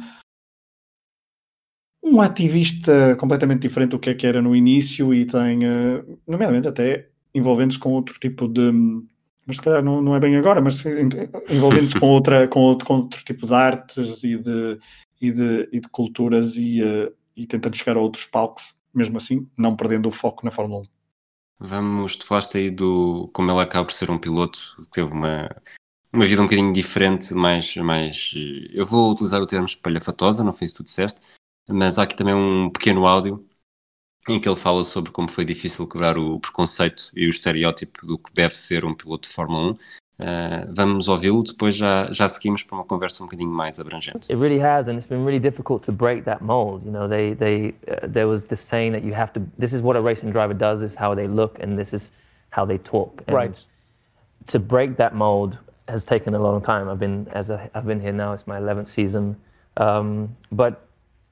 um ativista completamente diferente do que é que era no início e tem, uh, nomeadamente até envolvendo-se com outro tipo de mas se calhar não, não é bem agora, mas envolvendo-se com, outra, com, outro, com outro tipo de artes e de, e de, e de culturas e, uh, e tentando chegar a outros palcos, mesmo assim, não perdendo o foco na Fórmula 1. Vamos, tu falaste aí do como ele acaba por ser um piloto que teve uma, uma vida um bocadinho diferente, mais, mais eu vou utilizar o termo espalhafatosa, não foi isso que tu disseste, mas há aqui também um pequeno áudio em que ele fala sobre como foi difícil quebrar o preconceito e o estereótipo do que deve ser um piloto de Fórmula 1 Uh, vamos ouvi-lo, depois já, já seguimos para uma conversa um bocadinho mais abrangente. It really has, and it's been really difficult to break that mold. You know, they, they, uh, there was this saying that you have to, this is what a racing driver does, this is how they look, and this is how they talk. And right. To break that mold has taken a long time. I've been, as a, I've been here now, it's my 11th season. Um, but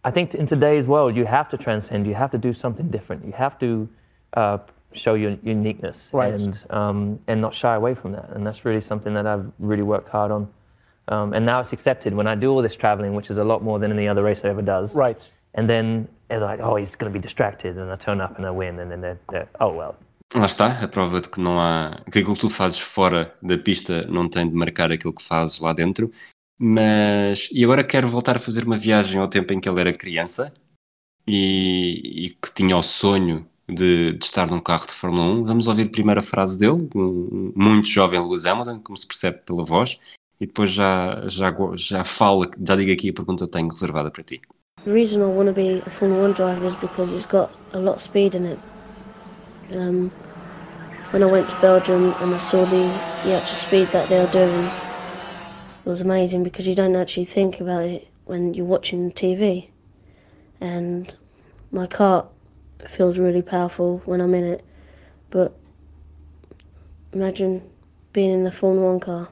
I think in today's world, you have to transcend, you have to do something different. You have to uh, show your uniqueness right. and um, and not shy away from that. And that's really something that I've really worked hard on. Um, and now it's accepted when I do all this traveling, which is a lot more than any other racer ever does. Right. And then they're like, oh, he's going to be distracted, and I turn up and I win, and then they're, they're oh well. Lá está, a prova de que não há. que aquilo que tu fazes fora da pista não tem de marcar aquilo que fazes lá dentro. Mas. E agora quero voltar a fazer uma viagem ao tempo em que ele era criança e, e que tinha o sonho de, de, estar num carro de Fórmula 1. Vamos ouvir a primeira frase dele, um, muito jovem Lewis Hamilton, como se percebe pela voz, e depois já, já, já fala, já digo aqui a pergunta que tenho reservada para ti. The reason I want to be a Formula 1 driver is because it's got a lot of speed in it. Um, when I went to Belgium and I saw the, the actual speed that they are doing, it was amazing because you don't actually think about it when you're watching TV. And my car feels really powerful when I'm in it. But imagine being in the Formula 1 car.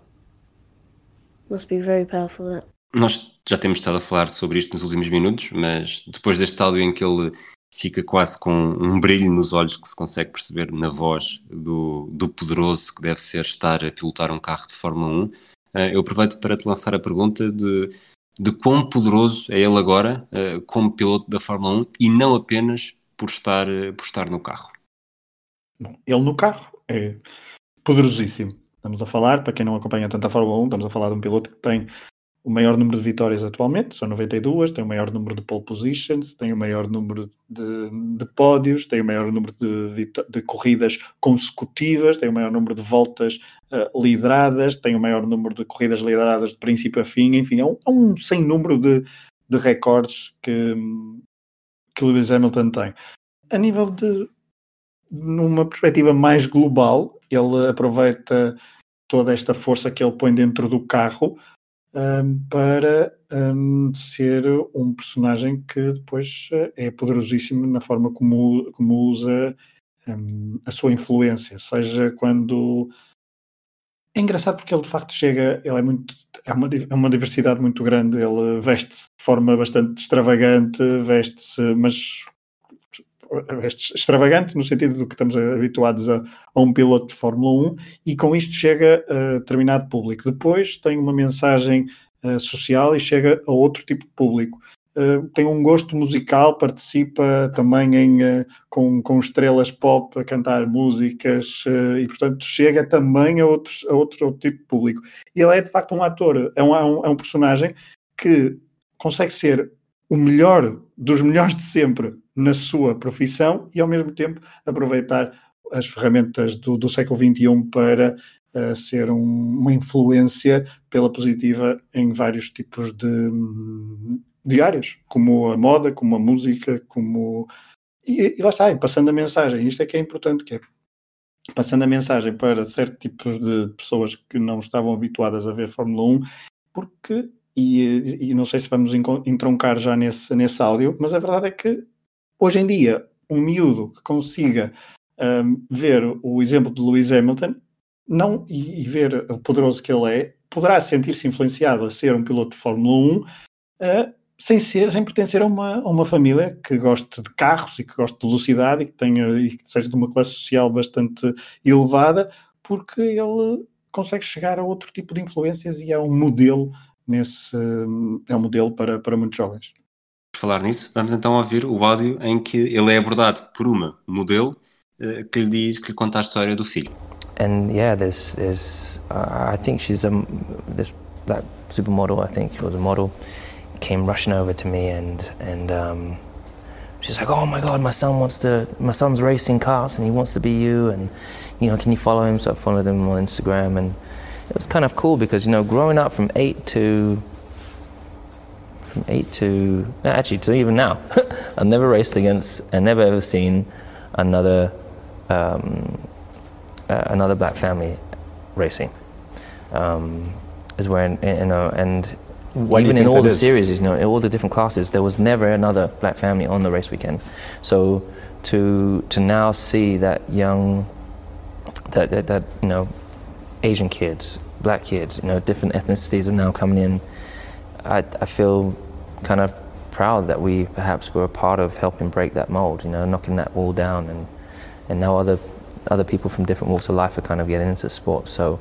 Must be very powerful that. Nós já temos estado a falar sobre isto nos últimos minutos, mas depois deste áudio em que ele fica quase com um brilho nos olhos que se consegue perceber na voz do, do poderoso que deve ser estar a pilotar um carro de Fórmula 1, eh, eu aproveito para te lançar a pergunta de, de quão poderoso é ele agora eh, como piloto da Fórmula 1 e não apenas por estar, eh, por estar no carro? Bom, ele no carro é poderosíssimo. Estamos a falar, para quem não acompanha tanto a Fórmula 1, estamos a falar de um piloto que tem o maior número de vitórias atualmente, são 92, tem o maior número de pole positions, tem o maior número de, de pódios, tem o maior número de, de, corridas consecutivas, tem o maior número de voltas uh, lideradas, tem o maior número de corridas lideradas de princípio a fim, enfim, é um, é um sem número de, de recordes que, que Lewis Hamilton tem. A nível de numa perspectiva mais global, ele aproveita toda esta força que ele põe dentro do carro um, para um, ser um personagem que depois eh, é poderosíssimo na forma como, como usa um, a sua influência, seja quando é engraçado porque ele de facto chega, ele é muito, é uma, é uma diversidade muito grande, ele veste-se de forma bastante extravagante, veste-se, mas extravagante no sentido do que estamos habituados a, a, um piloto de Fórmula 1 e com isto chega a determinado público. Depois tem uma mensagem uh, social e chega a outro tipo de público. Uh, tem um gosto musical, participa também em, uh, com, com estrelas pop a cantar músicas uh, e, portanto, chega também a, outros, a outro, outro, tipo de público. E ele é, de facto, um ator, é um, é um, é um personagem que consegue ser o melhor dos melhores de sempre na sua profissão e, ao mesmo tempo, aproveitar as ferramentas do, do século XXI para uh, ser um, uma influência pela positiva em vários tipos de, de áreas, como a moda, como a música, como. E, e lá está, e passando a mensagem, isto é que é importante, que é passando a mensagem para certos tipos de pessoas que não estavam habituadas a ver Fórmula 1, porque, e, e não sei se vamos entroncar já nesse, nesse áudio, mas a verdade é que hoje em dia um miúdo que consiga um, ver o exemplo de Lewis Hamilton não, e, e, ver o poderoso que ele é, poderá sentir-se influenciado a ser um piloto de Fórmula 1 uh, sem, ser, sem pertencer a uma, a uma família que goste de carros e que goste de velocidade e que, tenha, e que seja de uma classe social bastante elevada, porque ele consegue chegar a outro tipo de influências e é um modelo nesse é um modelo para, para muitos jovens. Por falar nisso, vamos então ouvir o áudio em que ele é abordado por uma modelo uh, que lhe diz que lhe conta a história do filho. And yeah, there's there's uh, I think she's a this black supermodel. I think she was a model. Came rushing over to me and and um, she's like, "Oh my God, my son wants to. My son's racing cars and he wants to be you. And you know, can you follow him?" So I followed him on Instagram and it was kind of cool because you know, growing up from eight to from eight to actually to even now, I've never raced against and never ever seen another um, uh, another black family racing. Um, is where you know, and Why even in all the is? series, you know, in all the different classes, there was never another black family on the race weekend. So to to now see that young, that that, that you know, Asian kids, black kids, you know, different ethnicities are now coming in. I, I feel kind of proud that we perhaps were a part of helping break that mold, you know, knocking that wall down, and and now other other people from different walks of life are kind of getting into sport. So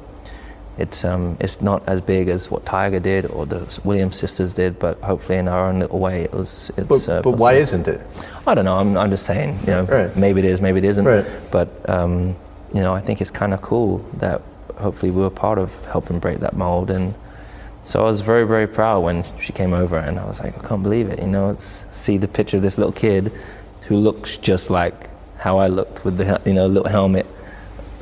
it's um, it's not as big as what Tiger did or the Williams sisters did, but hopefully in our own little way, it was. It's, but, uh, but why isn't it? I don't know. I'm, I'm just saying. You know, right. maybe it is, maybe it isn't. Right. But um, you know, I think it's kind of cool that hopefully we were part of helping break that mold, and so I was very very proud when she came over, and I was like, I can't believe it. You know, it's see the picture of this little kid who looks just like how I looked with the you know little helmet,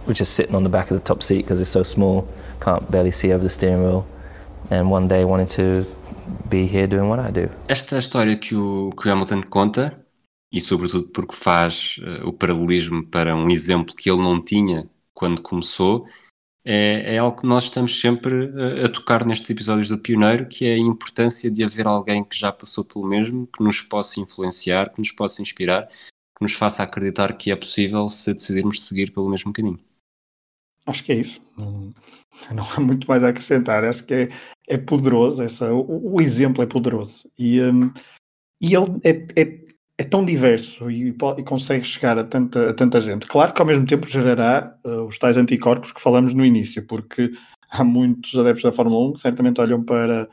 which is sitting on the back of the top seat because it's so small can't barely see over the steering wheel, and one day wanted to be here doing what I do. Esta história que o, que o Hamilton conta, e sobretudo porque faz uh, o paralelismo para um exemplo que ele não tinha quando começou, é, é algo que nós estamos sempre a, a, tocar nestes episódios do Pioneiro, que é a importância de haver alguém que já passou pelo mesmo, que nos possa influenciar, que nos possa inspirar, que nos faça acreditar que é possível se decidirmos seguir pelo mesmo caminho. Acho que é isso. Não, não há muito mais a acrescentar. Acho que é, é poderoso. Essa, o, o exemplo é poderoso. E, um, e ele é, é, é, tão diverso e, e, consegue chegar a tanta, a tanta gente. Claro que ao mesmo tempo gerará uh, os tais anticorpos que falamos no início, porque há muitos adeptos da Fórmula 1 que certamente olham para,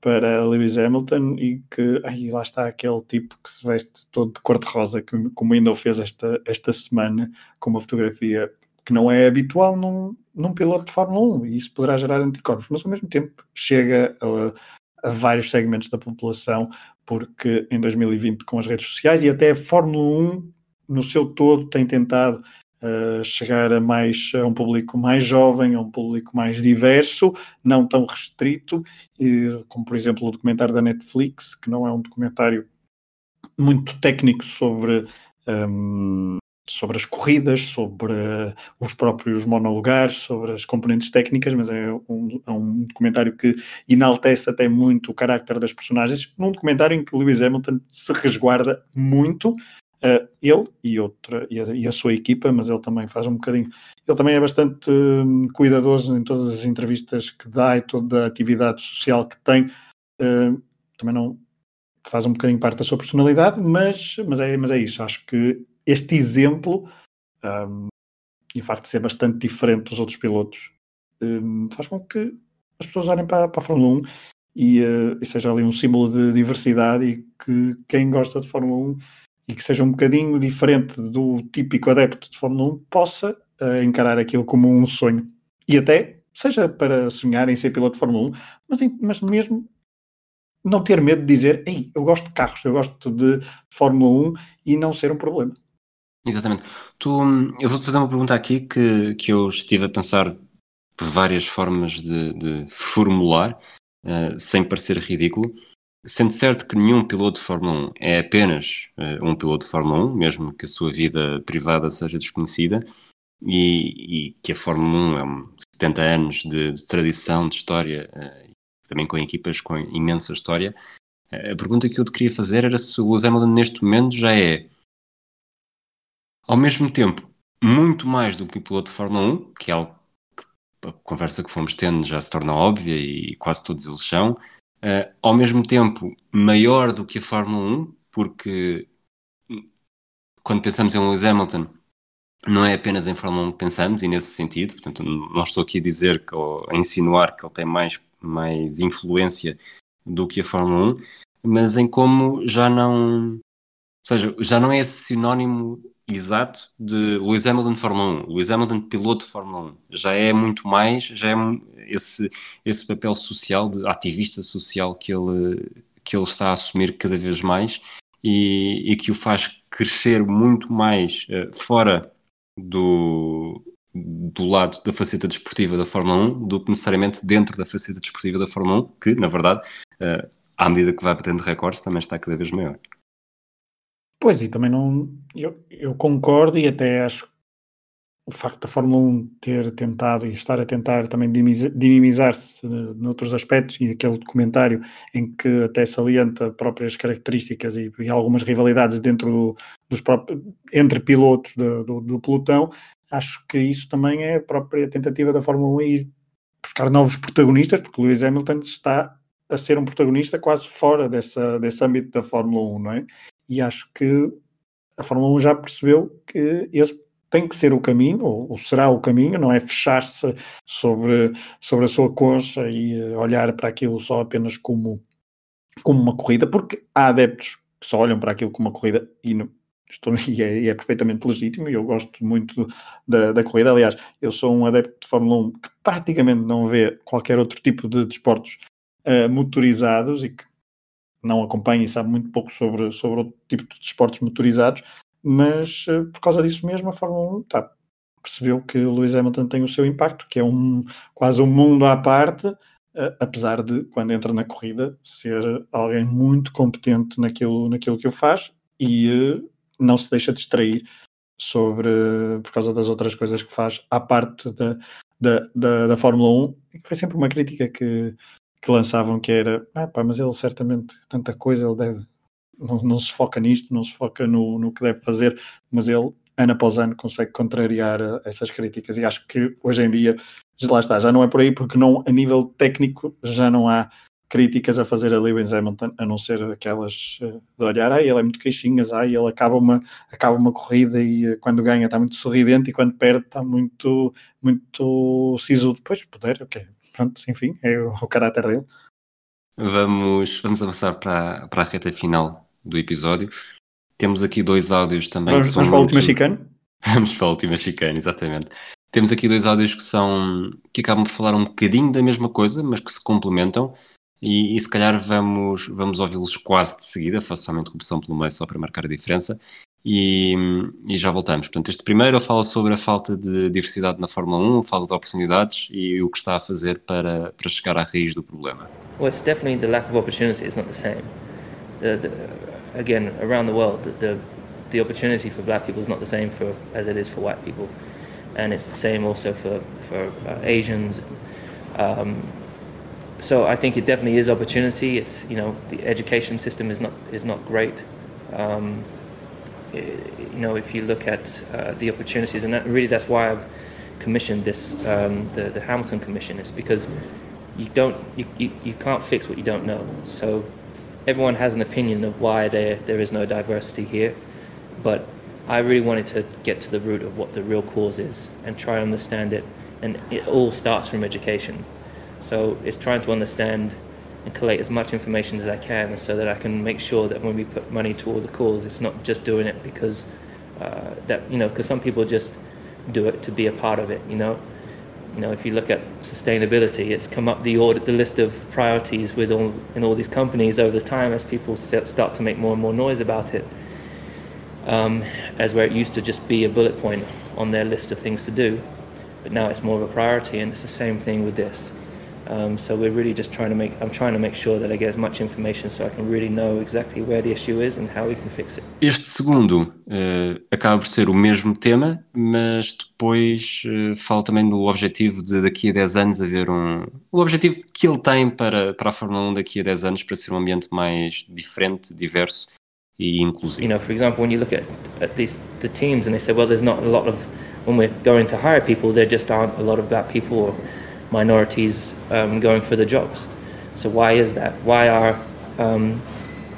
para Lewis Hamilton e que aí lá está aquele tipo que se veste todo de cor-de-rosa, como ainda o fez esta, esta semana, com uma fotografia que não é habitual num, num piloto de Fórmula 1 e isso poderá gerar anticorpos, mas ao mesmo tempo chega a, a, vários segmentos da população, porque em 2020, com as redes sociais e até a Fórmula 1 no seu todo tem tentado uh, chegar a, mais, a um público mais jovem, a um público mais diverso, não tão restrito, e, como por exemplo o documentário da Netflix, que não é um documentário muito técnico sobre. Um, sobre as corridas, sobre os próprios monolugares, sobre as componentes técnicas, mas é um, é um documentário que enaltece até muito o carácter das personagens, num documentário em que Lewis Hamilton se resguarda muito, uh, ele e, outra, e a, e, a, sua equipa, mas ele também faz um bocadinho, ele também é bastante um, cuidadoso em todas as entrevistas que dá e toda a atividade social que tem, uh, também não faz um bocadinho parte da sua personalidade, mas, mas, é, mas é isso, acho que este exemplo, um, e o facto de ser bastante diferente dos outros pilotos, um, faz com que as pessoas olhem para, para a Fórmula 1 e, uh, e, seja ali um símbolo de diversidade e que quem gosta de Fórmula 1 e que seja um bocadinho diferente do típico adepto de Fórmula 1 possa uh, encarar aquilo como um sonho. E até, seja para sonhar em ser piloto de Fórmula 1, mas, mas mesmo não ter medo de dizer, ei, eu gosto de carros, eu gosto de Fórmula 1 e não ser um problema. Exatamente. Tu, eu vou-te fazer uma pergunta aqui que, que eu estive a pensar por várias formas de, de formular, uh, sem parecer ridículo. Sendo certo que nenhum piloto de Fórmula 1 é apenas uh, um piloto de Fórmula 1, mesmo que a sua vida privada seja desconhecida, e, e que a Fórmula 1 é um 70 anos de, de tradição, de história, uh, também com equipas com imensa história. a pergunta que eu te queria fazer era se o Lewis Hamilton neste momento já é ao mesmo tempo, muito mais do que o piloto de Fórmula 1, que é algo que a conversa que fomos tendo já se torna óbvia e quase todos eles são, uh, ao mesmo tempo maior do que a Fórmula 1, porque quando pensamos em Lewis Hamilton, não é apenas em Fórmula 1 que pensamos, e nesse sentido, portanto, não estou aqui a dizer que, ou a insinuar que ele tem mais, mais influência do que a Fórmula 1, mas em como já não, ou seja, já não é esse sinónimo exato de Lewis Hamilton de Fórmula 1, Lewis Hamilton piloto de Fórmula 1, já é muito mais, já é esse, esse papel social, de ativista social que ele, que ele está a assumir cada vez mais e, e que o faz crescer muito mais uh, fora do, do lado da faceta desportiva da Fórmula 1 do que necessariamente dentro da faceta desportiva da Fórmula 1, que, na verdade, uh, à medida que vai batendo recordes, também está cada vez maior. Pois, e também não. Eu, eu concordo e até acho o facto da Fórmula 1 ter tentado e estar a tentar também dinamizar-se noutros aspectos, e aquele documentário em que até salienta próprias características e, e algumas rivalidades dentro do, dos próprios, entre pilotos do, do, do, pelotão, acho que isso também é a própria tentativa da Fórmula 1 ir buscar novos protagonistas, porque Lewis Hamilton está a ser um protagonista quase fora dessa, desse âmbito da Fórmula 1, não é? E acho que a Fórmula 1 já percebeu que esse tem que ser o caminho, ou, ou será o caminho, não é fechar-se sobre, sobre a sua concha e eh, olhar para aquilo só apenas como, como uma corrida, porque há adeptos que só olham para aquilo como uma corrida e, não, estou, e, é, e é, perfeitamente legítimo e eu gosto muito da, da, corrida. Aliás, eu sou um adepto de Fórmula 1 que praticamente não vê qualquer outro tipo de desportos uh, motorizados e que não acompanha e sabe muito pouco sobre, sobre outro tipo de desportos motorizados, mas uh, por causa disso mesmo a Fórmula 1 tá, percebeu que o Lewis Hamilton tem o seu impacto, que é um, quase um mundo à parte, uh, apesar de, quando entra na corrida, ser alguém muito competente naquilo, naquilo que o faz e uh, não se deixa distrair sobre, por causa das outras coisas que faz, à parte da, da, da, da Fórmula 1, que foi sempre uma crítica que, que lançavam que era, ah, pá, mas ele certamente, tanta coisa, ele deve não, não, se foca nisto, não se foca no, no que deve fazer, mas ele, ano após ano, consegue contrariar eh, essas críticas e acho que hoje em dia, lá está, já não é por aí, porque não, a nível técnico já não há críticas a fazer a Lewis Hamilton, a não ser aquelas eh, de olhar, ah, ele é muito queixinhas, ah, ele acaba uma, acaba uma corrida e eh, quando ganha está muito sorridente e quando perde está muito, muito sisudo. Pois, puder, ok, pronto, enfim, é o, o caráter dele. Vamos, vamos avançar para, para a reta final do episódio. Temos aqui dois áudios também. Vamos, que são vamos para a última chicane? Vamos para a última chicane, exatamente. Temos aqui dois áudios que são que acabam de falar um bocadinho da mesma coisa, mas que se complementam. E, e se calhar vamos, vamos ouvi-los quase de seguida, faço só uma interrupção pelo meio só para marcar a diferença. E, e, já voltamos. Portanto, este primeiro fala sobre a falta de diversidade na Fórmula 1, fala de oportunidades e o que está a fazer para, para chegar à raiz do problema. Well, it's definitely the lack of opportunity. It's not the same. The, the, again, around the world, the, the opportunity for black people is not the same for as it is for white people, and it's the same also for for uh, Asians. Um, so I think it definitely is opportunity. It's you know the education system is not is not great. Um, you know if you look at uh, the opportunities, and that, really that's why I've commissioned this um, the the Hamilton Commission. It's because you don't you, you, you can't fix what you don't know. So everyone has an opinion of why there there is no diversity here, but I really wanted to get to the root of what the real cause is and try to understand it. And it all starts from education. So it's trying to understand and collate as much information as I can so that I can make sure that when we put money towards a cause, it's not just doing it because uh, that, you know, because some people just do it to be a part of it, you know. You know, if you look at sustainability, it's come up the order, the list of priorities with all in all these companies over the time as people start to make more and more noise about it. Um, as where it used to just be a bullet point on their list of things to do, but now it's more of a priority, and it's the same thing with this. Um, so we're really just trying to make. I'm trying to make sure that I get as much information so I can really know exactly where the issue is and how we can fix it. Este segundo uh, acaba por ser o mesmo tema, mas depois uh, fala também do objetivo de daqui a 10 anos haver um. O objetivo que ele tem para, para a Fórmula 1 daqui a 10 anos para ser um ambiente mais diferente, diverso e inclusivo. You know, for example, when you look at, at these the teams and they say, well, there's not a lot of when we're going to hire people, there just aren't a lot of black people. Or, minorities um, going for the jobs. So why is that? Why are um,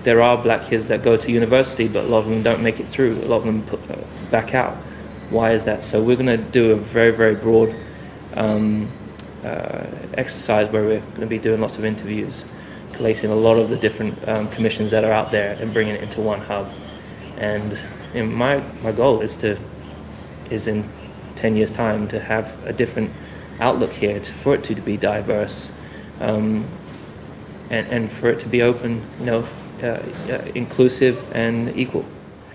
there are black kids that go to university, but a lot of them don't make it through. A lot of them put, uh, back out. Why is that? So we're going to do a very, very broad um, uh, exercise where we're going to be doing lots of interviews, collating a lot of the different um, commissions that are out there and bringing it into one hub. And you know, my my goal is to is in ten years' time to have a different outlook here, to, for it to, be diverse, um, and and for it to be open, you know, uh, uh, inclusive and equal.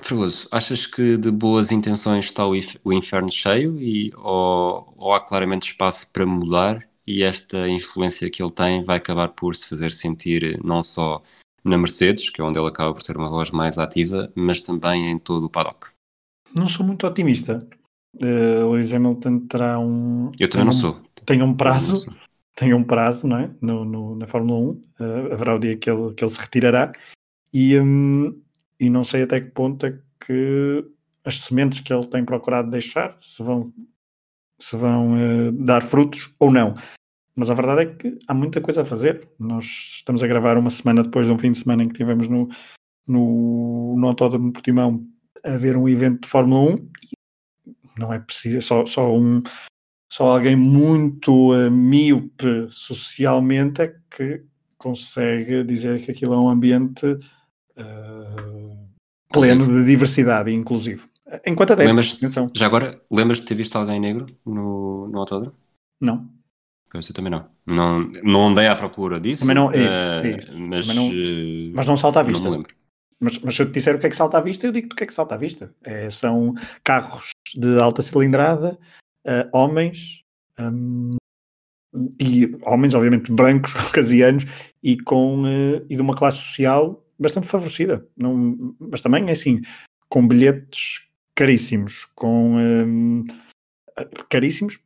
Fragoso, achas que de boas intenções está o, o inferno cheio e, ou, ou, há claramente espaço para mudar e esta influência que ele tem vai acabar por se fazer sentir não só na Mercedes, que é onde ele acaba por ter uma voz mais ativa, mas também em todo o paddock? Não sou muito otimista. Uh, o Lewis Hamilton terá um. Eu também não sou. Tem um prazo, tem um prazo, não é? No, no na Fórmula 1, uh, eh, haverá o dia que ele, que ele se retirará. E, um, e não sei até que ponto é que as sementes que ele tem procurado deixar se vão, se vão uh, dar frutos ou não. Mas a verdade é que há muita coisa a fazer. Nós estamos a gravar uma semana depois de um fim de semana em que tivemos no, no, no Autódromo de Portimão a ver um evento de Fórmula 1. Não é preciso, só, só, um, só alguém muito uh, míope socialmente é que consegue dizer que aquilo é um ambiente uh, pleno de diversidade e inclusivo. Enquanto até. Lembras já agora, lembras de ter visto alguém negro no, no autódromo? Não. Eu também não. não. Não andei à procura disso. Também não, é isso, é isso. Mas, não, mas não salta à vista. Não lembro. Mas, mas se eu te disser o que é que salta à vista, eu digo-te o que é que salta à vista. É, são carros de alta cilindrada, uh, homens, um, e homens, obviamente, brancos, caucasianos, e, com, uh, e de uma classe social bastante favorecida. Não, mas também, é assim, com bilhetes caríssimos, com um, caríssimos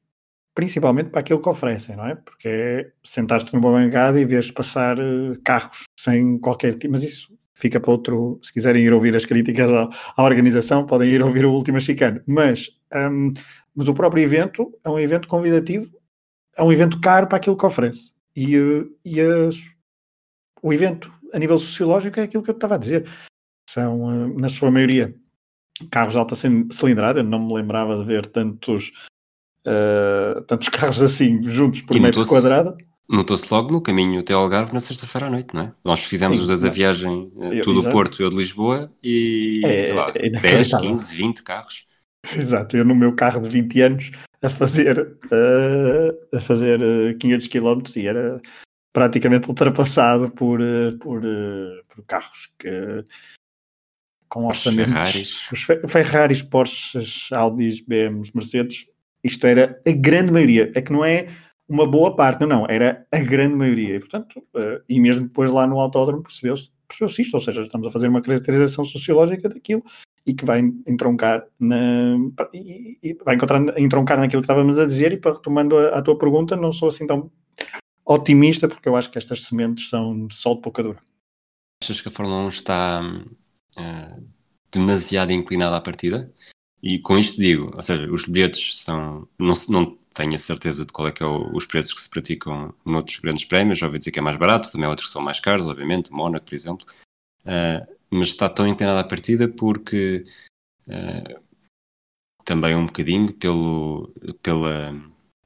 principalmente para aquilo que oferecem, não é? Porque é sentar-te numa bancada e vês passar uh, carros sem qualquer tipo, mas isso fica para outro, se quiserem ir ouvir as críticas à, à organização, podem ir ouvir o último chicano, mas, um, mas o próprio evento é um evento convidativo, é um evento caro para aquilo que oferece, e, uh, e o evento a nível sociológico é aquilo que eu estava a dizer, são, uh, na sua maioria, carros de alta cilindrada, eu não me lembrava de ver tantos uh, tantos carros assim juntos por e metro quadrado. Notou-se logo no caminho até Algarve na sexta-feira à noite, não é? Nós fizemos Sim, os dois a viagem, eh, eu, tudo do Porto e eu de Lisboa, e é, sei lá, é 10, 15, 20 carros. Exato, eu no meu carro de 20 anos a fazer, uh, a fazer 500 km e era praticamente ultrapassado por, por, por carros que com orçamentos. Ferraris. Os Ferraris, Porsches, Audis, BMs, Mercedes isto era a grande maioria. É que não é uma boa parte, não. Era a grande maioria. E, portanto, uh, e mesmo depois lá no autódromo percebeu-se percebeu isto. Ou seja, estamos a fazer uma caracterização sociológica daquilo e que vai entroncar na, e, e vai encontrar, entroncar naquilo que estávamos a dizer. E para retomando a, a tua pergunta, não sou assim tão otimista, porque eu acho que estas sementes são sol de pouca dura. Achas que a Fórmula 1 está uh, demasiado inclinada à partida? E com isto digo, ou seja, os bilhetes são. Não, não tenho a certeza de qual é que é o, os preços que se praticam noutros grandes prémios, já ouvi dizer que é mais barato, também há outros que são mais caros, obviamente, Mónaco, por exemplo. Uh, mas está tão inclinado à partida porque uh, também um bocadinho pelo, pela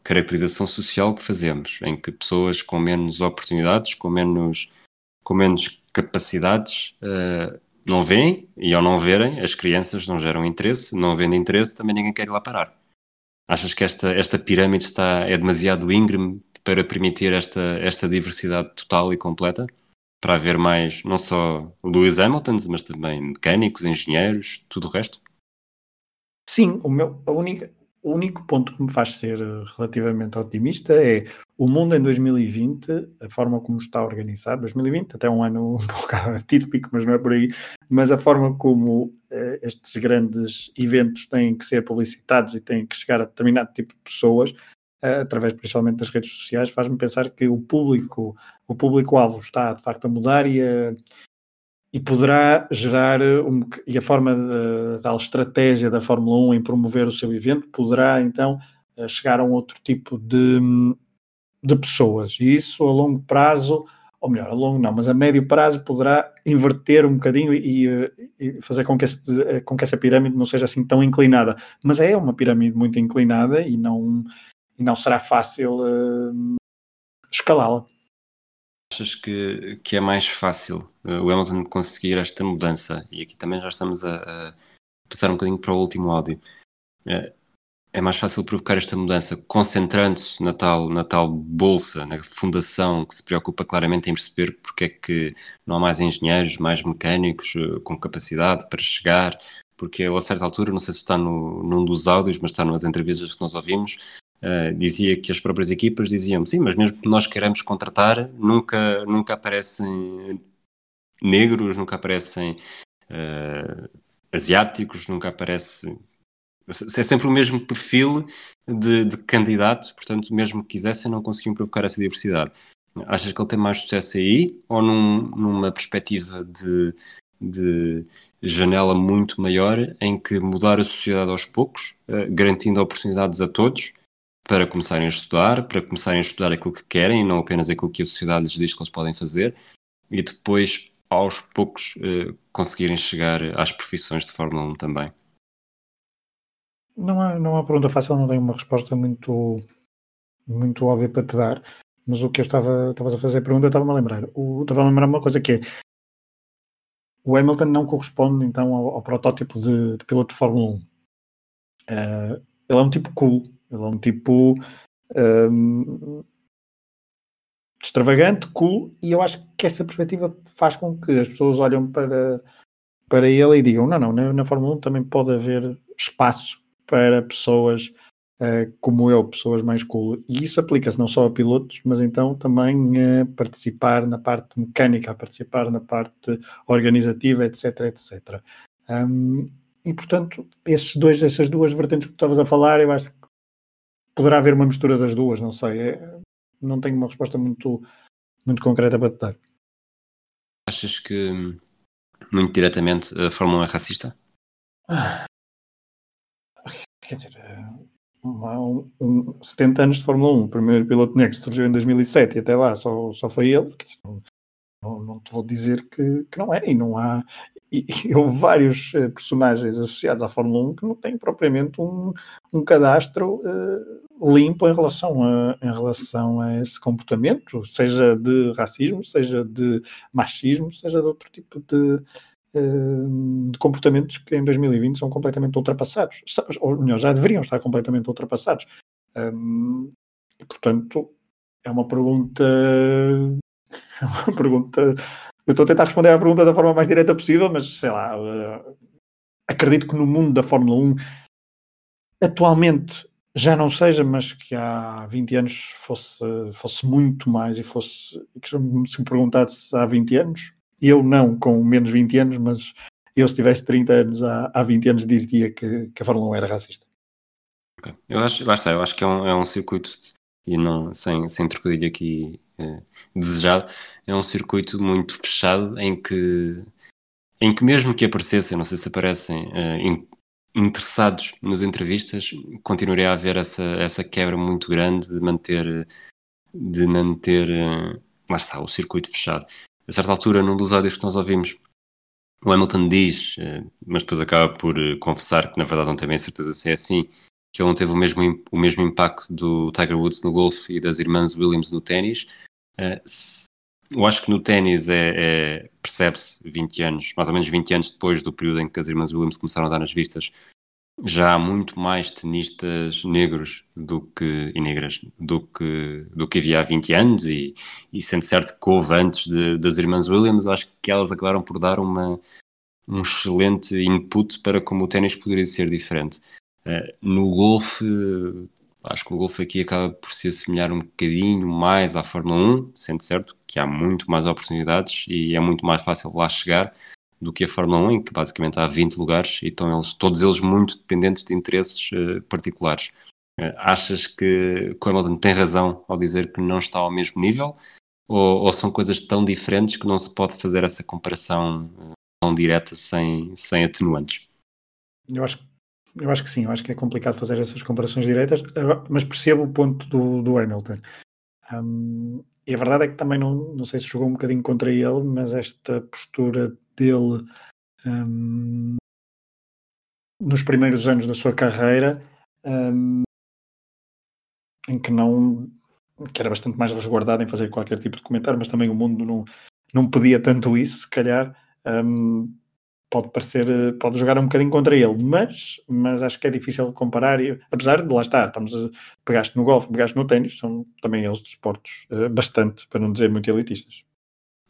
caracterização social que fazemos, em que pessoas com menos oportunidades, com menos, com menos capacidades, uh, não veem, e ao não verem, as crianças não geram interesse, não havendo interesse, também ninguém quer ir lá parar. Achas que esta, esta pirâmide está, é demasiado íngreme para permitir esta, esta diversidade total e completa? Para haver mais, não só Lewis Hamilton, mas também mecânicos, engenheiros, tudo o resto? Sim, o meu, a única, o único ponto que me faz ser eh, relativamente otimista é o mundo em 2020, a forma como está organizado, 2020 até um ano um pouco atípico, mas não é por aí, mas a forma como uh, estes grandes eventos têm que ser publicitados e têm que chegar a determinado tipo de pessoas, uh, através principalmente das redes sociais, faz-me pensar que o público, o público-alvo está de facto a mudar e a, e poderá gerar um, e a forma da estratégia da Fórmula 1 em promover o seu evento poderá então chegar a um outro tipo de, de pessoas e isso a longo prazo ou melhor, a longo não, mas a médio prazo poderá inverter um bocadinho e, e fazer com que, este, com que essa pirâmide não seja assim tão inclinada. Mas é uma pirâmide muito inclinada e não, e não será fácil uh, escalá-la. Achas que, que é mais fácil uh, o Hamilton conseguir esta mudança? E aqui também já estamos a, a passar um bocadinho para o último áudio. Uh, é mais fácil provocar esta mudança concentrando-se na tal, na tal bolsa, na fundação que se preocupa claramente em perceber porque é que não há mais engenheiros, mais mecânicos uh, com capacidade para chegar, porque a certa altura, não sei se está no, num dos áudios, mas está nas entrevistas que nós ouvimos, uh, dizia que as próprias equipas diziam sim, mas mesmo que nós queiramos contratar, nunca, nunca aparecem negros, nunca aparecem uh, asiáticos, nunca aparece é sempre o mesmo perfil de, de candidato, portanto, mesmo que quisessem, não conseguiam provocar essa diversidade. Achas que ele tem mais sucesso aí ou num, numa perspectiva de, de janela muito maior em que mudar a sociedade aos poucos, uh, garantindo oportunidades a todos para começarem a estudar, para começarem a estudar aquilo que querem e não apenas aquilo que a sociedade lhes diz que eles podem fazer e depois, aos poucos, uh, conseguirem chegar às profissões de Fórmula 1 também? Não há, não há pergunta fácil, não tenho uma resposta muito, muito óbvia para te dar. Mas o que eu estava estavas a fazer a pergunta, eu estava-me a lembrar. O, estava a lembrar uma coisa que é o Hamilton não corresponde então ao, ao protótipo de, de, piloto de Fórmula 1. Uh, eh, ele é um tipo cool, ele é um tipo um, extravagante, cool, e eu acho que essa perspectiva faz com que as pessoas olhem para, para ele e digam: não, não, na, na Fórmula 1 também pode haver espaço para pessoas uh, como eu, pessoas mais cool. E isso aplica-se não só a pilotos, mas então também a participar na parte mecânica, a participar na parte organizativa, etc, etc. Um, e portanto, esses dois, essas duas vertentes que tu estavas a falar, eu acho que poderá haver uma mistura das duas, não sei. É, não tenho uma resposta muito, muito concreta para te dar. Achas que, muito diretamente, a Fórmula 1 é racista? Ah, quer dizer, eh, um, um, 70 anos de Fórmula 1, o primeiro piloto negro surgiu em 2007 e até lá só, só foi ele, dizer, não, não, te vou dizer que, que não é, e não há, e, e houve vários uh, personagens associados à Fórmula 1 que não têm propriamente um, um cadastro uh, limpo em relação, a, em relação a esse comportamento, seja de racismo, seja de machismo, seja de outro tipo de, de comportamentos que em 2020 são completamente ultrapassados, ou melhor, já deveriam estar completamente ultrapassados. Um, e, portanto, é uma pergunta. É uma pergunta. Eu estou a tentar responder à pergunta da forma mais direta possível, mas sei lá. Uh, acredito que no mundo da Fórmula 1, atualmente já não seja, mas que há 20 anos fosse, fosse muito mais e fosse. Se me perguntasse há 20 anos, eu não com menos 20 anos, mas eu se tivesse 30 anos há, há 20 anos diria que, que a Fórmula 1 era racista. Okay. Eu acho, lá está, eu acho que é um, é um circuito, e não, sem, sem trocadilho aqui é, desejado, é um circuito muito fechado em que, em que mesmo que aparecessem, não sei se aparecem, é, in, interessados nas entrevistas, continuaria a haver essa, essa quebra muito grande de manter, de manter, é, lá está, o circuito fechado a certa altura, num dos áudios que nós ouvimos, o Hamilton diz, eh, mas depois acaba por eh, confessar que na verdade não tem bem certeza se é assim, que ele não teve o mesmo, o mesmo impacto do Tiger Woods no golfe e das irmãs Williams no ténis. Eh, eu acho que no ténis é, é percebe-se 20 anos, mais ou menos 20 anos depois do período em que as irmãs Williams começaram a dar nas vistas, já há muito mais tenistas negros do que, e negras do que, do que havia há 20 anos e, e sendo certo que houve antes de, das irmãs Williams, acho que elas acabaram por dar uma, um excelente input para como o ténis poderia ser diferente. Uh, no golfe, acho que o golfe aqui acaba por se assemelhar um bocadinho mais à Fórmula 1, sendo certo que há muito mais oportunidades e é muito mais fácil lá chegar, do que a Fórmula 1, em que basicamente há 20 lugares e estão eles, todos eles muito dependentes de interesses uh, particulares. Uh, achas que o Hamilton tem razão ao dizer que não está ao mesmo nível? Ou, ou, são coisas tão diferentes que não se pode fazer essa comparação uh, tão direta sem, sem atenuantes? Eu acho, eu acho que sim, eu acho que é complicado fazer essas comparações diretas, mas percebo o ponto do, do Hamilton. Um, e a verdade é que também não, não sei se jogou um bocadinho contra ele, mas esta postura dele um, nos primeiros anos da sua carreira, um, em que não que era bastante mais resguardado em fazer qualquer tipo de comentário, mas também o mundo não, não pedia tanto isso, se calhar. Um, pode parecer, pode jogar um bocadinho contra ele, mas, mas acho que é difícil comparar, e, apesar de lá estar, estamos a, pegaste no golfe, pegaste no ténis, são também eles desportos uh, bastante, para não dizer muito elitistas.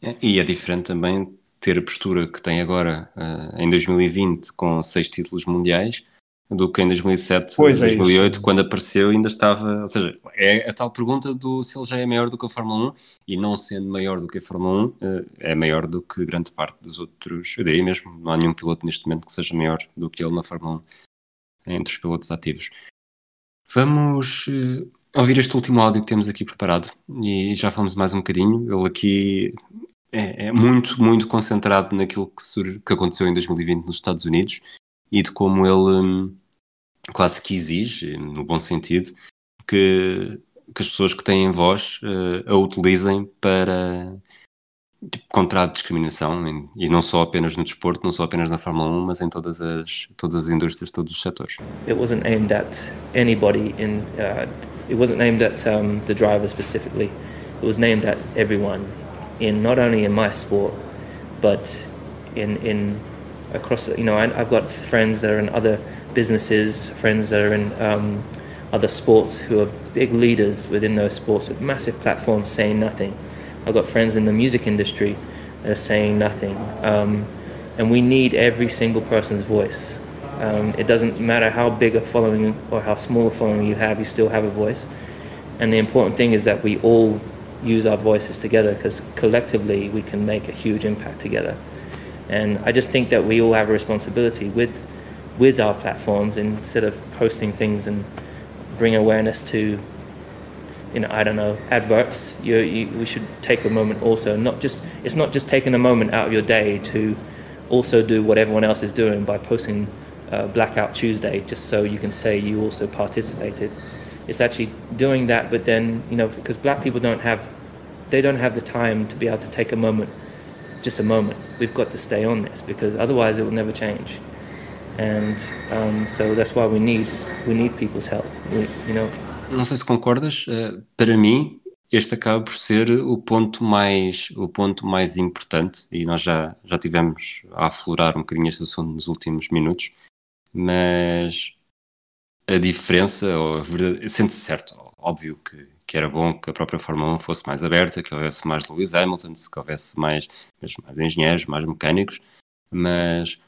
É, e é diferente também ter a postura que tem agora uh, em 2020 com seis títulos mundiais do que em 2007, pois 2008, é quando apareceu ainda estava, ou seja, é a tal pergunta do se ele já é maior do que a Fórmula 1 e não sendo maior do que a Fórmula 1 eh, é maior do que grande parte dos outros, eu diria mesmo, não há nenhum piloto neste momento que seja maior do que ele na Fórmula 1 entre os pilotos ativos. Vamos uh, ouvir este último áudio que temos aqui preparado e já falamos mais um bocadinho, ele aqui é, é muito, muito concentrado naquilo que, sur que aconteceu em 2020 nos Estados Unidos e de como ele hum, quase que exige, no bom sentido, que, que as pessoas que têm voz uh, a utilizem para tipo, contra a discriminação e não só apenas no desporto, não só apenas na Fórmula 1, mas em todas as todas as indústrias, todos os setores. It wasn't aimed at anybody in uh, it wasn't aimed at um, the driver specifically. It was named at everyone in not only in my sport but in in across, you know, I, have got friends that are in other businesses, friends that are in um, other sports who are big leaders within those sports with massive platforms saying nothing. I've got friends in the music industry that are saying nothing. Um, and we need every single person's voice. Um, it doesn't matter how big a following or how small a following you have, you still have a voice. And the important thing is that we all use our voices together because collectively we can make a huge impact together. And I just think that we all have a responsibility with with our platforms instead of posting things and bring awareness to you know I don't know adverts. You, you, we should take a moment also, not just it's not just taking a moment out of your day to also do what everyone else is doing by posting uh, Blackout Tuesday just so you can say you also participated. It's actually doing that, but then you know because black people don't have they don't have the time to be able to take a moment just a moment. We've got to stay on this because otherwise it will never change. And um, so that's why we need we need people's help. We, you know. Não sei se concordas. Uh, para mim, este acaba por ser o ponto mais o ponto mais importante e nós já já tivemos a aflorar um bocadinho este assunto nos últimos minutos, mas a diferença, ou a verdade, sente-se certo, óbvio que que era bom que a própria Fórmula 1 fosse mais aberta, que houvesse mais Lewis Hamilton, que houvesse mais, mais engenheiros, mais mecânicos, mas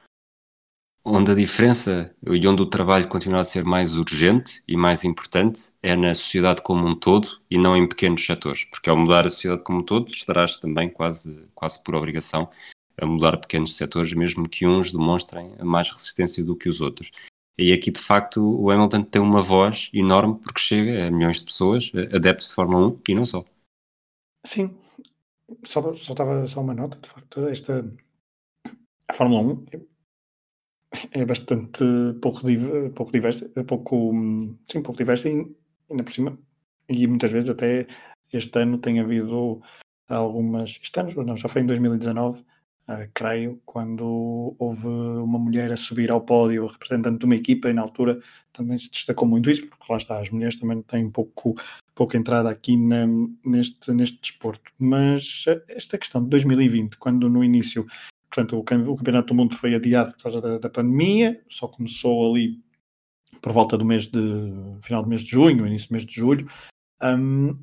onde a diferença e onde o trabalho continua a ser mais urgente e mais importante é na sociedade como um todo e não em pequenos setores, porque ao mudar a sociedade como um todo estarás também quase, quase por obrigação a mudar pequenos setores, mesmo que uns demonstrem mais resistência do que os outros. E aqui, de facto, o Hamilton tem uma voz enorme porque chega a milhões de pessoas, adeptos de Fórmula 1 e não só. Sim, só, só estava só uma nota, de facto, esta a Fórmula 1 é, bastante pouco, pouco diversa, pouco, sim, pouco diversa e ainda por cima, e muitas vezes até este ano tem havido algumas, este ano não, já foi em 2019, Uh, creio, quando houve uma mulher a subir ao pódio representante de uma equipa, e na altura também se destacou muito isso, porque lá está, as mulheres também têm pouco, pouca entrada aqui na, neste, neste desporto. Mas esta questão de 2020, quando no início, portanto, o, Campeonato do Mundo foi adiado por causa da, da pandemia, só começou ali por volta do mês de final do mês de junho, início do mês de julho, um,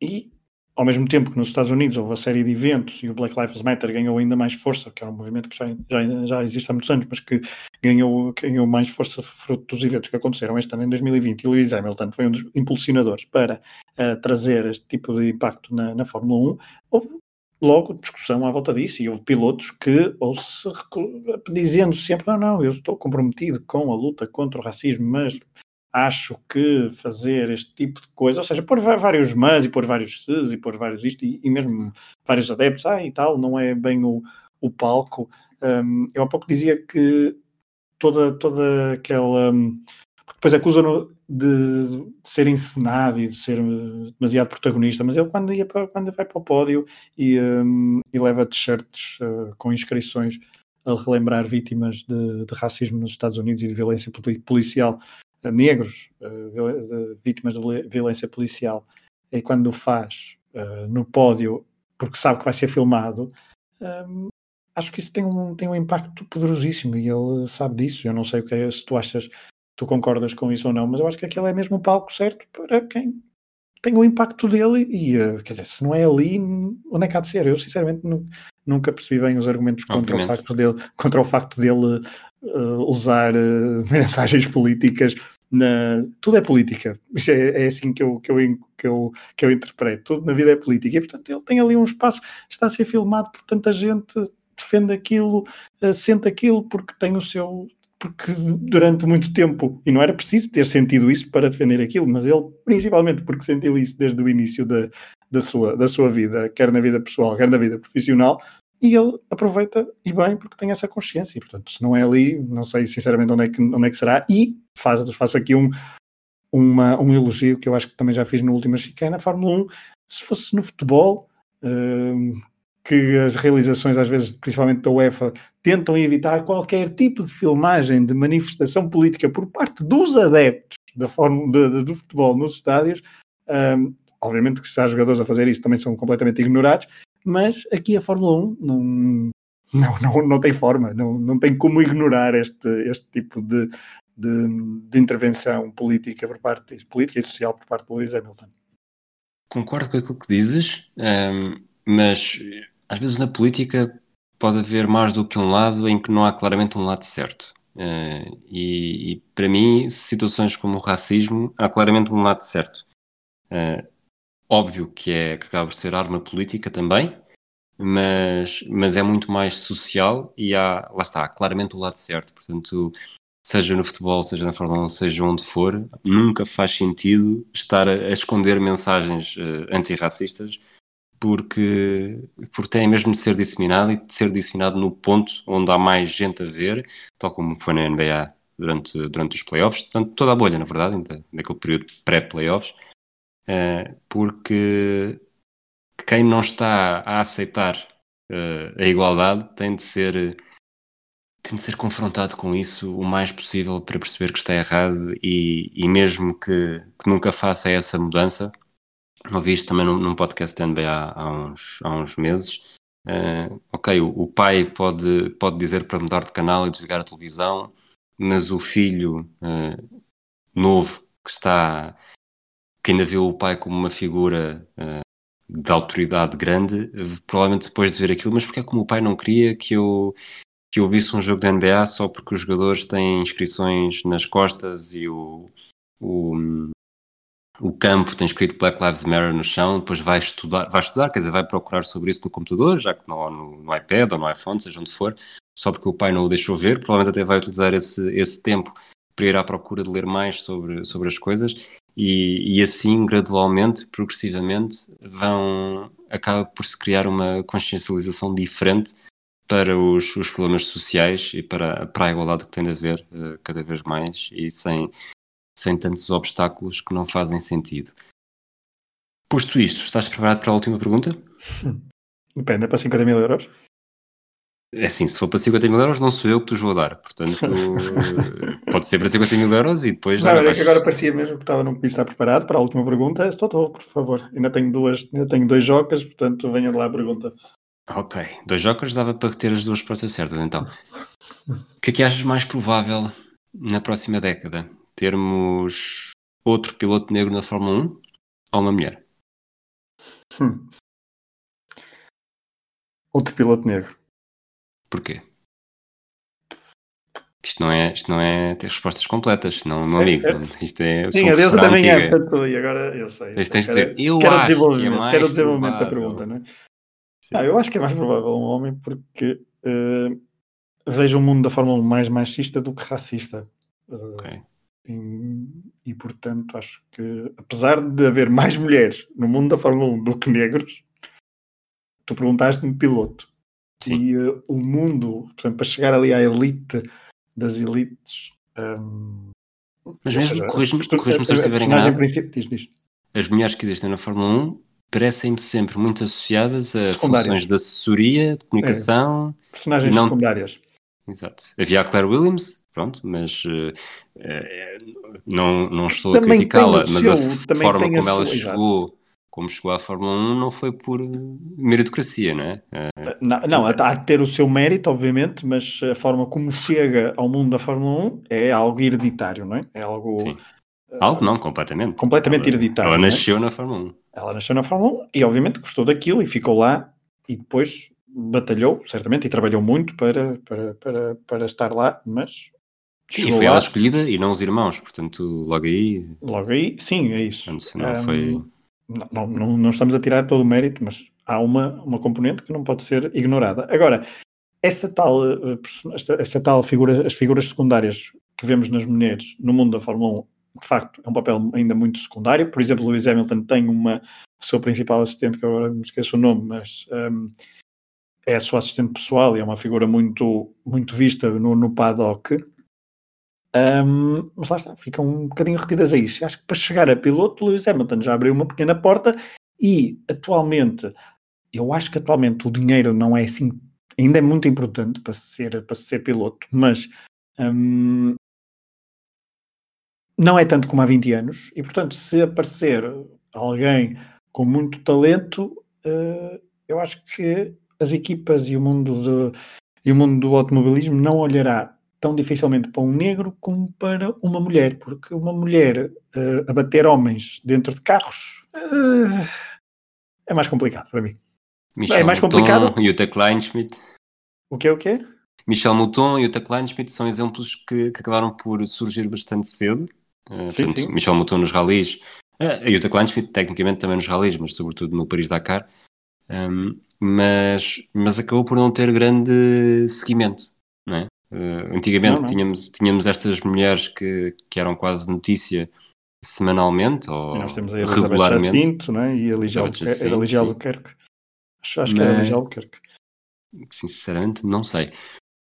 e ao mesmo tempo que nos Estados Unidos houve a série de eventos e o Black Lives Matter ganhou ainda mais força, que é um movimento que já, já, já existe há muitos anos, mas que ganhou, ganhou mais força fruto dos eventos que aconteceram este ano em 2020 e Lewis Hamilton foi um dos impulsionadores para uh, trazer este tipo de impacto na, na Fórmula 1, houve logo discussão à volta disso e houve pilotos que ou se dizendo sempre não, não, eu estou comprometido com a luta contra o racismo, mas acho que fazer este tipo de coisa, ou seja, pôr vários mas e pôr vários ses e pôr vários isto e, e mesmo vários adeptos, ah, e tal, não é bem o, o palco. Um, eu há pouco dizia que toda, toda aquela um, porque depois acusam-no de, de, ser encenado e de ser demasiado protagonista, mas ele quando, ia para, quando vai para o pódio e, um, e leva t-shirts uh, com inscrições a relembrar vítimas de, de, racismo nos Estados Unidos e de violência policial, negros, uh, vítimas de violência policial, e quando o faz no pódio, porque sabe que vai ser filmado, um, acho que isso tem um, tem um impacto poderosíssimo e ele sabe disso. Eu não sei o que é, se tu achas, tu concordas com isso ou não, mas eu acho que aquele é mesmo o palco certo para quem tem o impacto dele e, uh, quer dizer, se não é ali, onde é que há de ser? Eu, sinceramente, nunca percebi bem os argumentos contra o facto dele, contra o facto dele uh, usar uh, mensagens políticas na... tudo é política. É, é, assim que eu, que, eu, que, eu, que eu interpreto. Tudo na vida é política. E, portanto, ele tem ali um espaço, está a ser filmado por tanta gente, defende aquilo, uh, sente aquilo porque tem o seu. Porque durante muito tempo, e não era preciso ter sentido isso para defender aquilo, mas ele, principalmente porque sentiu isso desde o início da, da, sua, da sua vida, quer na vida pessoal, quer na vida profissional, e ele aproveita e bem porque tem essa consciência. E, portanto, se não é ali, não sei sinceramente onde é que, onde é que será. E faço, faço aqui um, uma, um elogio que eu acho que também já fiz no último Chicana, Fórmula 1. Se fosse no futebol, uh, que as realizações, às vezes, principalmente da UEFA, tentam evitar qualquer tipo de filmagem de manifestação política por parte dos adeptos da forma de, de, do futebol nos estádios. Um, obviamente que se há jogadores a fazer isso também são completamente ignorados, mas aqui a Fórmula 1 não, não, não, não tem forma, não, não tem como ignorar este, este tipo de, de, de intervenção política por parte política e social por parte do Lewis Hamilton. Concordo com aquilo que dizes, um, mas às vezes na política pode haver mais do que um lado em que não há claramente um lado certo. Uh, e, e, para mim, situações como o racismo, há claramente um lado certo. Uh, óbvio que, é, que acaba por ser arma política também, mas, mas é muito mais social e há, lá está, há claramente o lado certo. Portanto, seja no futebol, seja na Fórmula 1, seja onde for, nunca faz sentido estar a, a esconder mensagens uh, antirracistas porque, porque tem mesmo de ser disseminado e de ser disseminado no ponto onde há mais gente a ver, tal como foi na NBA durante, durante os playoffs, durante toda a bolha, na verdade, ainda, naquele período pré-playoffs, porque quem não está a aceitar uh, a igualdade tem de ser tem de ser confrontado com isso o mais possível para perceber que está errado e, e mesmo que, que nunca faça essa mudança, ouvi isto também num, num podcast da NBA há, há, uns, há uns meses. Uh, ok, o, o, pai pode, pode dizer para mudar de canal e desligar a televisão, mas o filho uh, novo que está que ainda vê o pai como uma figura uh, de autoridade grande, provavelmente depois de ver aquilo, mas porque é como o pai não queria que eu que eu visse um jogo da NBA só porque os jogadores têm inscrições nas costas e o, o, o campo tem escrito Black Lives Matter no chão, depois vai estudar, vai estudar, quer dizer, vai procurar sobre isso no computador, já que não no, no iPad ou no iPhone, seja onde for, só porque o pai não o deixou ver, provavelmente até vai utilizar esse, esse tempo para ir à procura de ler mais sobre, sobre as coisas e, e assim, gradualmente, progressivamente, vão, acaba por se criar uma consciencialização diferente para os, os problemas sociais e para, para a igualdade que tem de haver uh, cada vez mais e sem, sem tantos obstáculos que não fazem sentido. Posto isto, estás preparado para a última pergunta? Depende, é para 50 mil euros? É assim, se for para 50 mil euros, não sou eu que te vou dar. Portanto, pode ser para 50 mil euros e depois. Não, é que agora parecia mesmo que estava num estar preparado para a última pergunta. Estou, estou, por favor. Ainda tenho duas, ainda tenho dois jogos, portanto, venha de lá a pergunta. Ok, dois jogos dava para reter as duas respostas certas, então. O que é que achas mais provável na próxima década? Termos outro piloto negro na Fórmula 1 ou uma mulher? Hum. Outro piloto negro. Porquê? Isto não é, isto não é ter respostas completas, não, meu amigo. Isto é. Sim, a deusa também é tanto, e agora eu sei. Tens, tens de dizer, eu quero acho desenvolvimento, que é mais quero o desenvolvimento provável. da pergunta, não é? Ah, eu acho que é mais provável um homem porque uh, vejo o mundo da Fórmula 1 mais machista do que racista. Uh, Ok. e, e, portanto acho que apesar de haver mais mulheres no mundo da Fórmula 1 do que negros, tu perguntaste-me piloto. Sim. E uh, o mundo, portanto, para chegar ali à elite das elites, um, Mas mesmo, corrijo-me se eu estiver enganado, diz, diz. as mulheres que existem na Fórmula 1 parecem-me sempre muito associadas a funções de assessoria, de comunicação. Personagens Não- secundárias. Exato. Havia a Claire Williams, pronto, mas eh, eh, não, não estou Também a criticá-la, mas a forma como ela sua- exato. chegou, como chegou à Fórmula 1, não foi por eh, meritocracia, não é? Eh, Não, não, há de ter o seu mérito, obviamente, mas a forma como chega ao mundo da Fórmula 1 é algo hereditário, não é? É algo Sim. Algo não, completamente. completamente Ela- hereditário. Ela é? nasceu na Fórmula 1. Ela nasceu na Fórmula 1 e, obviamente, gostou daquilo e ficou lá e depois batalhou, certamente, e trabalhou muito para, para, para, para estar lá, mas chegou foi lá, ela escolhida e não os irmãos, portanto, logo aí, logo aí, sim, é isso. portanto, não Ahm, foi. Não, não, não, estamos a tirar todo o mérito, mas há uma, uma componente que não pode ser ignorada. Agora, essa tal, eh, essa tal figura, as figuras secundárias que vemos nas mulheres no mundo da Fórmula 1, de facto, é um papel ainda muito secundário. Por exemplo, Lewis Hamilton tem uma a sua principal assistente, que agora me esqueço o nome, mas ehm, é a sua assistente pessoal e é uma figura muito, muito vista no, no paddock. Ehm, mas lá está, ficam um bocadinho retidas a isso. Acho que para chegar a piloto, Lewis Hamilton já abriu uma pequena porta e atualmente, eu acho que atualmente o dinheiro não é assim, ainda é muito importante para ser, para ser piloto, mas hum, não é tanto como há 20 anos e portanto se aparecer alguém com muito talento, eh, eu acho que as equipas e o mundo de, e o mundo do automobilismo não olhará tão dificilmente para um negro como para uma mulher, porque uma mulher eh, a bater homens dentro de carros eh, é mais complicado para mim. Michel é mais Mouton, complicado. Jutta Kleinschmidt. O que é o quê? Michel Mouton e Jutta Kleinschmidt são exemplos que, que acabaram por surgir bastante cedo. Eh, Sim, portanto, sim. Michel Mouton nos ralis, a Jutta Kleinschmidt tecnicamente também nos ralis, mas sobretudo no Paris-Dakar. Um, mas, mas acabou por não ter grande seguimento, Eh, antigamente Não, não. Tínhamos, tínhamos estas mulheres que, que eram quase notícia semanalmente E ou nós temos a Elizabeth regularmente. Jacinto né? e a Ligia Albuquerque. Era Ligia. Albuquerque. Acho, acho que era Mas- Ligia Albuquerque. Sinceramente, não sei.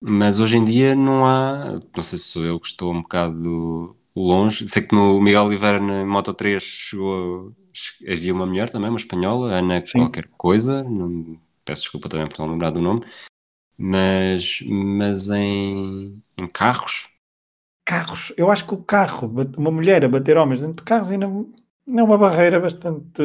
Mas hoje em dia não há. Não sei se sou eu que estou um bocado longe. Sei que no Miguel Oliveira na Moto 3 chegou. che- Havia uma mulher também, uma espanhola, Ana Sim. qualquer coisa. Não, peço desculpa também por não lembrar do nome. Mas, mas em, em carros, Carros. Eu acho que o carro, uma mulher a bater homens dentro de carros ainda é uma barreira bastante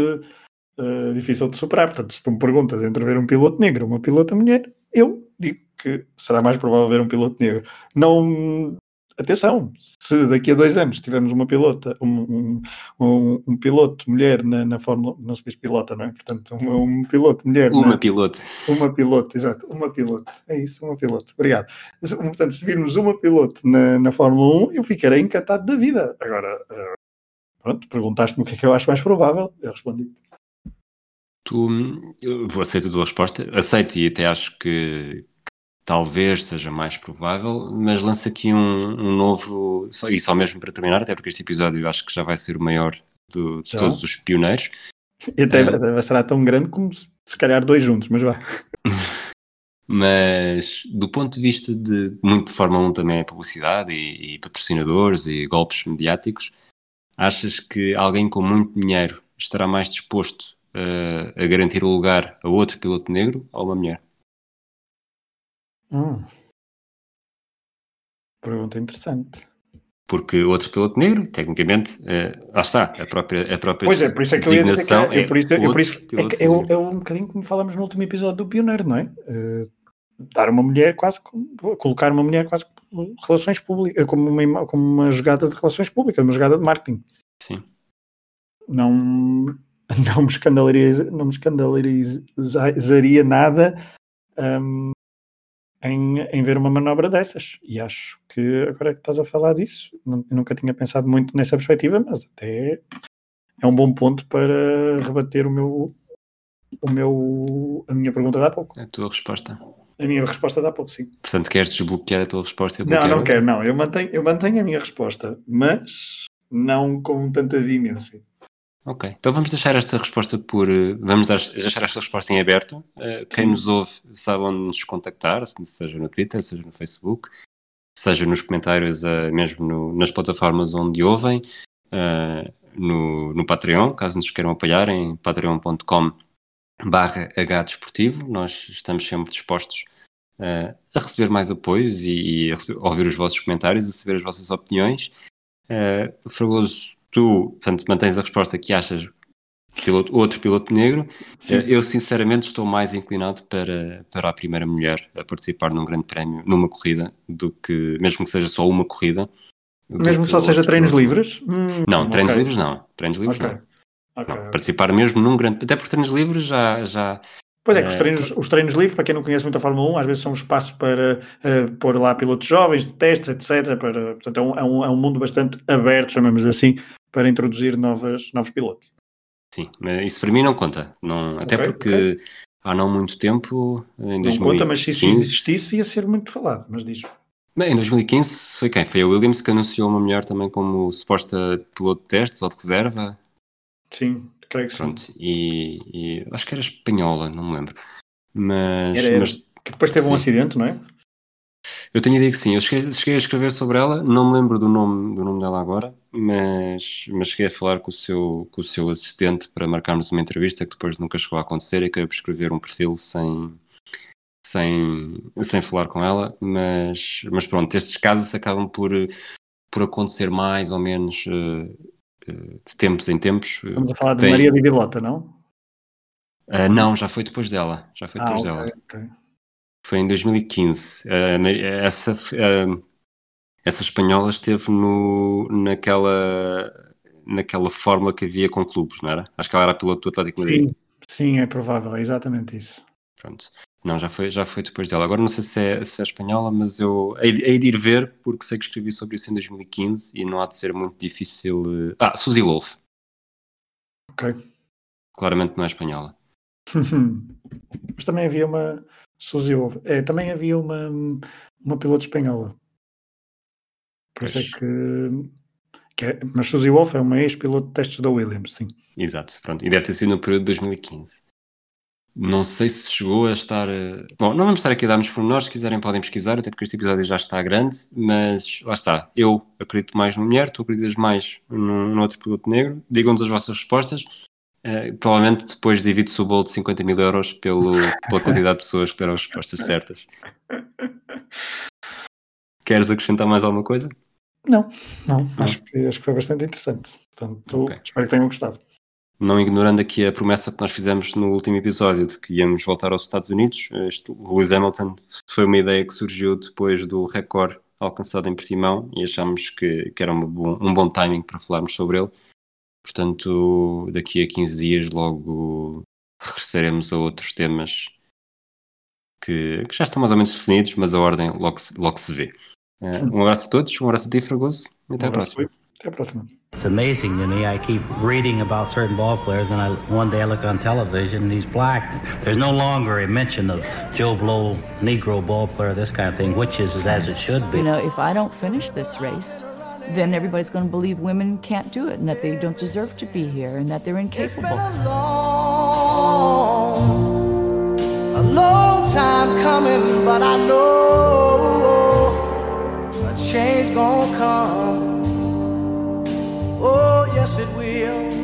eh, difícil de superar. Portanto, se tu me perguntas entre ver um piloto negro ou uma pilota mulher, eu digo que será mais provável ver um piloto negro. Não. Atenção, se daqui a dois anos tivermos uma pilota, um, um, um- um piloto mulher na, na Fórmula, não se diz pilota, não é? Portanto, um, piloto mulher na- uma piloto. Uma piloto, exato, uma piloto. É isso, uma piloto. Obrigado. Portanto, se virmos uma piloto na, na Fórmula 1, eu ficarei encantado da vida. Agora, eh, pronto, perguntaste-me o que é que eu acho mais provável, eu respondi. Tu, eu vou aceito a tua resposta, aceito e até acho que talvez seja mais provável, mas lança aqui um, um novo, e só mesmo para terminar, até porque este episódio eu acho que já vai ser o maior do- de Já? todos os pioneiros. E até, É. até será tão grande como se, se calhar dois juntos, mas vá. Mas do ponto de vista de muito de Fórmula 1 também é publicidade e, e patrocinadores e golpes mediáticos, achas que alguém com muito dinheiro estará mais disposto eh, a garantir o lugar a outro piloto negro ou uma mulher? Hum. Pergunta interessante. Porque outro piloto negro, tecnicamente, eh, lá está, a própria, a própria Pois é, por isso é que eu ia dizer que é, é por isso, é por isso é, é, é um bocadinho como falamos no último episódio do Pioneiro, não é? Eh, dar uma mulher quase, colocar uma mulher quase como relações públicas, como uma, como uma jogada de relações públicas, uma jogada de marketing. Sim. Não, não me escandaliza, não me escandalizaria nada hum, em, em ver uma manobra dessas. E acho que agora que estás a falar disso, nunca tinha pensado muito nessa perspectiva, mas até é um bom ponto para rebater o meu, o meu, a minha pergunta de há pouco. A tua resposta. A minha resposta de há pouco, sim. Portanto, queres desbloquear a tua resposta? Não, não quero, não. Eu mantenho, eu mantenho a minha resposta, mas não com tanta vimência. Ok, então vamos deixar esta resposta por. eh, Vamos deixar esta resposta em aberto. Eh, Quem nos ouve sabe onde nos contactar, se- seja no Twitter, seja no Facebook. seja nos comentários, uh, mesmo no, nas plataformas onde ouvem, no, no Patreon, caso nos queiram apoiar, em patreon.com barra Desportivo. Nós estamos sempre dispostos a receber mais apoios e, a, receber, a, ouvir os vossos comentários, a saber as vossas opiniões. Fragoso, tu portanto, mantens a resposta que achas piloto, outro piloto negro. Uh, eu, sinceramente, estou mais inclinado para, para a primeira mulher a participar num grande prémio, numa corrida, do que, mesmo que seja só uma corrida. Mesmo que só seja treinos piloto. livres? Hum, não, treinos okay. livres não. Treinos livres okay. não. Okay, não, participar mesmo num grande. Até porque treinos livres já. já Pois é, que os eh, treinos, os treinos livres, para quem não conhece muito a Fórmula 1, às vezes são um espaço para uh, pôr lá pilotos jovens, de testes, etc. Para, portanto, é um, é, um, é um mundo bastante aberto, chamamos assim, para introduzir novas, novos pilotos. Sim, isso para mim não conta. Não, até okay, porque okay. há não muito tempo, em 2015... Não conta, mas se isso existisse ia ser muito falado, mas diz. Bem, em 2015 foi quem? Foi a Williams que anunciou uma mulher também como suposta piloto de testes ou de reserva. Sim, creio que Pronto, sim. E, e, acho que era espanhola, não me lembro. Mas, era, mas que depois teve sim. um acidente, não é? Eu tenho a ideia que sim. Eu cheguei, cheguei, a escrever sobre ela, não me lembro do nome, do nome dela agora, mas, mas cheguei a falar com o, seu, com o seu assistente para marcarmos uma entrevista que depois nunca chegou a acontecer e acabei por escrever um perfil sem, sem, sem falar com ela. Mas, mas pronto, estes casos acabam por, por acontecer mais ou menos. Uh, de tempos em tempos. Estamos a falar de Maria de Vilota, não? Uh, não, já foi depois dela. Já foi depois ah, okay, dela. Okay. Foi em 2015. Uh, essa, uh, essa espanhola esteve no, naquela, naquela fórmula que havia com clubes, não era? Acho que ela era piloto do Atlético Madrid. Sim, sim, é provável, é exatamente isso. Pronto. Não, já foi, já foi depois dela. Agora não sei se é, se é espanhola, mas eu hei, hei, de ir ver, porque sei que escrevi sobre isso em 2015 e não há de ser muito difícil. Uh... Ah, Suzy Wolf. Ok. Claramente não é espanhola. mas também havia uma. Suzy Wolf. É, também havia uma, uma piloto espanhola. Por isso é que. que é, mas Suzy Wolf é uma ex-piloto de testes da Williams, sim. Exato, pronto. E deve ter sido no período de 2015. Não sei se chegou a estar. Bom, não vamos estar aqui a dar-nos nós, se quiserem podem pesquisar, até porque este episódio já está grande, mas lá está. Eu acredito mais numa mulher, tu acreditas mais num, num outro piloto negro. Digam-nos as vossas respostas. Uh, provavelmente depois divide-se o bolo de 50 mil euros pelo, pela quantidade de pessoas que deram as respostas certas. Queres acrescentar mais alguma coisa? Não, não. não. Acho, que, acho que foi bastante interessante. Portanto, okay. espero que tenham gostado não ignorando aqui a promessa que nós fizemos no último episódio de que íamos voltar aos Estados Unidos, este Lewis Hamilton foi uma ideia que surgiu depois do recorde alcançado em Portimão e achámos que, que era um bom, um bom timing para falarmos sobre ele. Portanto, daqui a 15 dias logo regressaremos a outros temas que, que já estão mais ou menos definidos, mas a ordem logo, logo se vê. Uh, um abraço a todos, um abraço a ti, Fragoso, e até um à próxima. Até a próxima. It's amazing to me. I keep reading about certain ball players, and I, one day I look on television and he's black. There's no longer a mention of Joe Blow, Negro ball player, this kind of thing, which is as it should be. You know, if I don't finish this race, then everybody's going to believe women can't do it and that they don't deserve to be here and that they're incapable. A long, a long time coming, but I know a change gonna come. Oh, yes, it will.